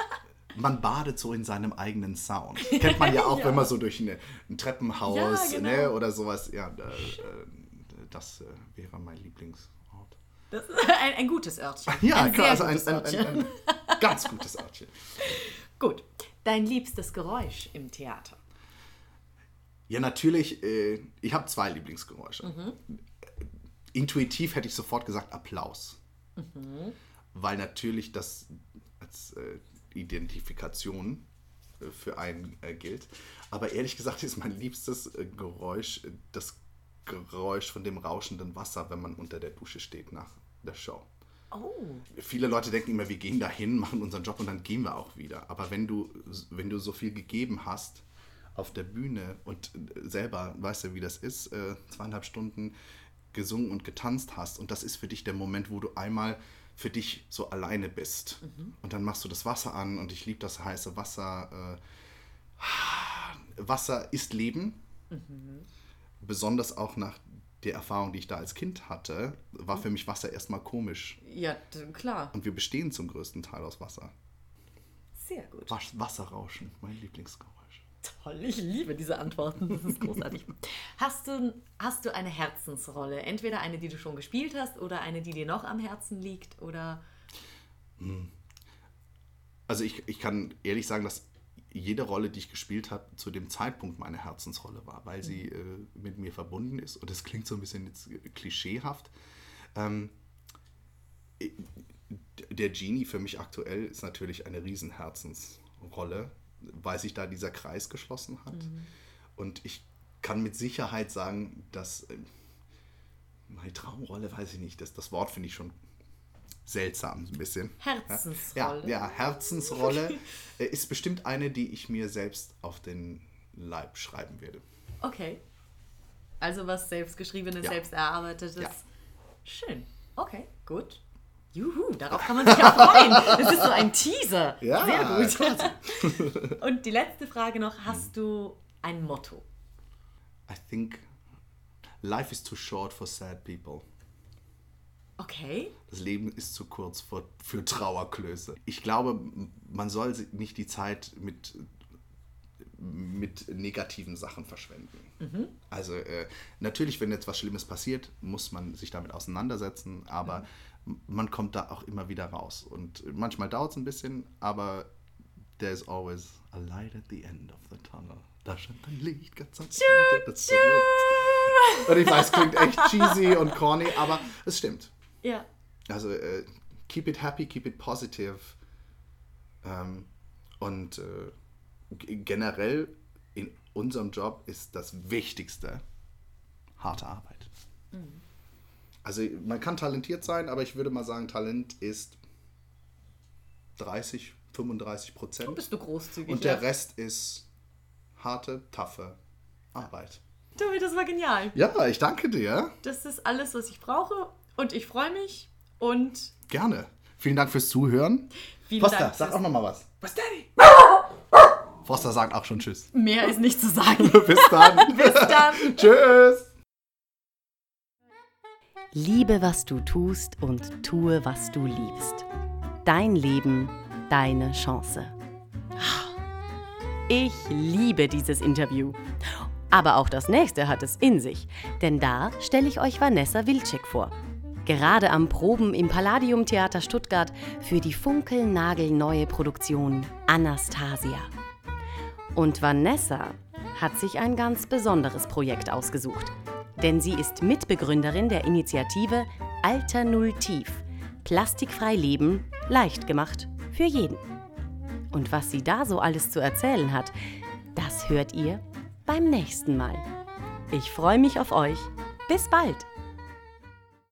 *laughs* man badet so in seinem eigenen Sound. Kennt man ja *laughs* auch, Ja. wenn man so durch eine, ein Treppenhaus Ja, genau. ne, oder sowas. Ja, äh, das äh, wäre mein Lieblingsort. Das ist *laughs* ein, ein gutes Örtchen. Ja, ein klar, also ein, Örtchen. ein, ein *laughs* ganz gutes Örtchen. Gut. Dein liebstes Geräusch im Theater. Ja, natürlich, äh, ich habe zwei Lieblingsgeräusche. Mhm. Intuitiv hätte ich sofort gesagt Applaus. Mhm. Weil natürlich das als äh, Identifikation für einen äh, gilt. Aber ehrlich gesagt ist mein liebstes äh, Geräusch äh, das Geräusch von dem rauschenden Wasser, wenn man unter der Dusche steht nach der Show. Oh. Viele Leute denken immer, wir gehen dahin, machen unseren Job und dann gehen wir auch wieder. Aber wenn du, wenn du so viel gegeben hast auf der Bühne und äh, selber weißt du, wie das ist, äh, zweieinhalb Stunden gesungen und getanzt hast und das ist für dich der Moment, wo du einmal für dich so alleine bist. Und dann machst du das Wasser an und ich liebe das heiße Wasser. Äh, Wasser ist Leben. Besonders auch nach der Erfahrung, die ich da als Kind hatte, war für mich Wasser erstmal komisch. Ja, klar. Und wir bestehen zum größten Teil aus Wasser. Sehr gut. Was- Wasserrauschen, mein Lieblingsgeräusch. Toll, ich liebe diese Antworten. Das ist großartig. hast, du, hast du eine Herzensrolle? Entweder eine, die du schon gespielt hast oder eine, die dir noch am Herzen liegt? Oder Also ich, ich kann ehrlich sagen, dass jede Rolle, die ich gespielt habe, zu dem Zeitpunkt meine Herzensrolle war, weil sie äh, mit mir verbunden ist. Und das klingt so ein bisschen jetzt klischeehaft. Ähm, äh, der Genie für mich aktuell ist natürlich eine riesen Herzensrolle, weil sich da dieser Kreis geschlossen hat. Und ich kann mit Sicherheit sagen, dass äh, meine Traumrolle, weiß ich nicht, das, das Wort finde ich schon seltsam ein bisschen. Herzensrolle. Ja, ja Herzensrolle *laughs* äh, ist bestimmt eine, die ich mir selbst auf den Leib schreiben werde. Okay. Also was selbstgeschriebenes, Ja. selbst erarbeitetes. Ja. Schön. Okay, gut. Juhu, darauf kann man sich ja *laughs* freuen. Das ist so ein Teaser. Ja, Sehr gut. *laughs* Und die letzte Frage noch: Hast du ein Motto? I think life is too short for sad people. Okay. Das Leben ist zu kurz für, für Trauerklöße. Ich glaube, man soll nicht die Zeit mit, mit negativen Sachen verschwenden. Also äh, natürlich, wenn jetzt was Schlimmes passiert, muss man sich damit auseinandersetzen, aber m- man kommt da auch immer wieder raus. Und manchmal dauert es ein bisschen, aber there's always a light at the end of the tunnel. Da scheint ein Licht ganz am Ende des Tunnels. Und ich weiß, klingt echt cheesy und corny, aber es stimmt. Ja. Also äh, keep it happy, keep it positive. Ähm, und äh, generell in unserem Job ist das Wichtigste harte Arbeit. Also man kann talentiert sein, aber ich würde mal sagen, Talent ist 30, 35 Prozent. Bist du großzügig? Und ja. der Rest ist harte, taffe Arbeit. Tobi, das war genial. Ja, ich danke dir. Das ist alles, was ich brauche. Und ich freue mich. Und Gerne. Vielen Dank fürs Zuhören. vielen Foster, Dank. sag auch noch mal was. Was, Daddy? Foster sagt auch schon Tschüss. Mehr ist nicht zu sagen. *laughs* Bis dann. *laughs* Bis dann. *laughs* Tschüss. Liebe, was du tust und tue, was du liebst. Dein Leben, deine Chance. Ich liebe dieses Interview. Aber auch das nächste hat es in sich, denn da stelle ich euch Vanessa Wilczek vor. Gerade am Proben im Palladium Theater Stuttgart für die funkelnagelneue Produktion Anastasia. Und Vanessa hat sich ein ganz besonderes Projekt ausgesucht. Denn sie ist Mitbegründerin der Initiative Alter Null Tief. Plastikfrei leben, leicht gemacht für jeden. Und was sie da so alles zu erzählen hat, das hört ihr beim nächsten Mal. Ich freue mich auf euch. Bis bald!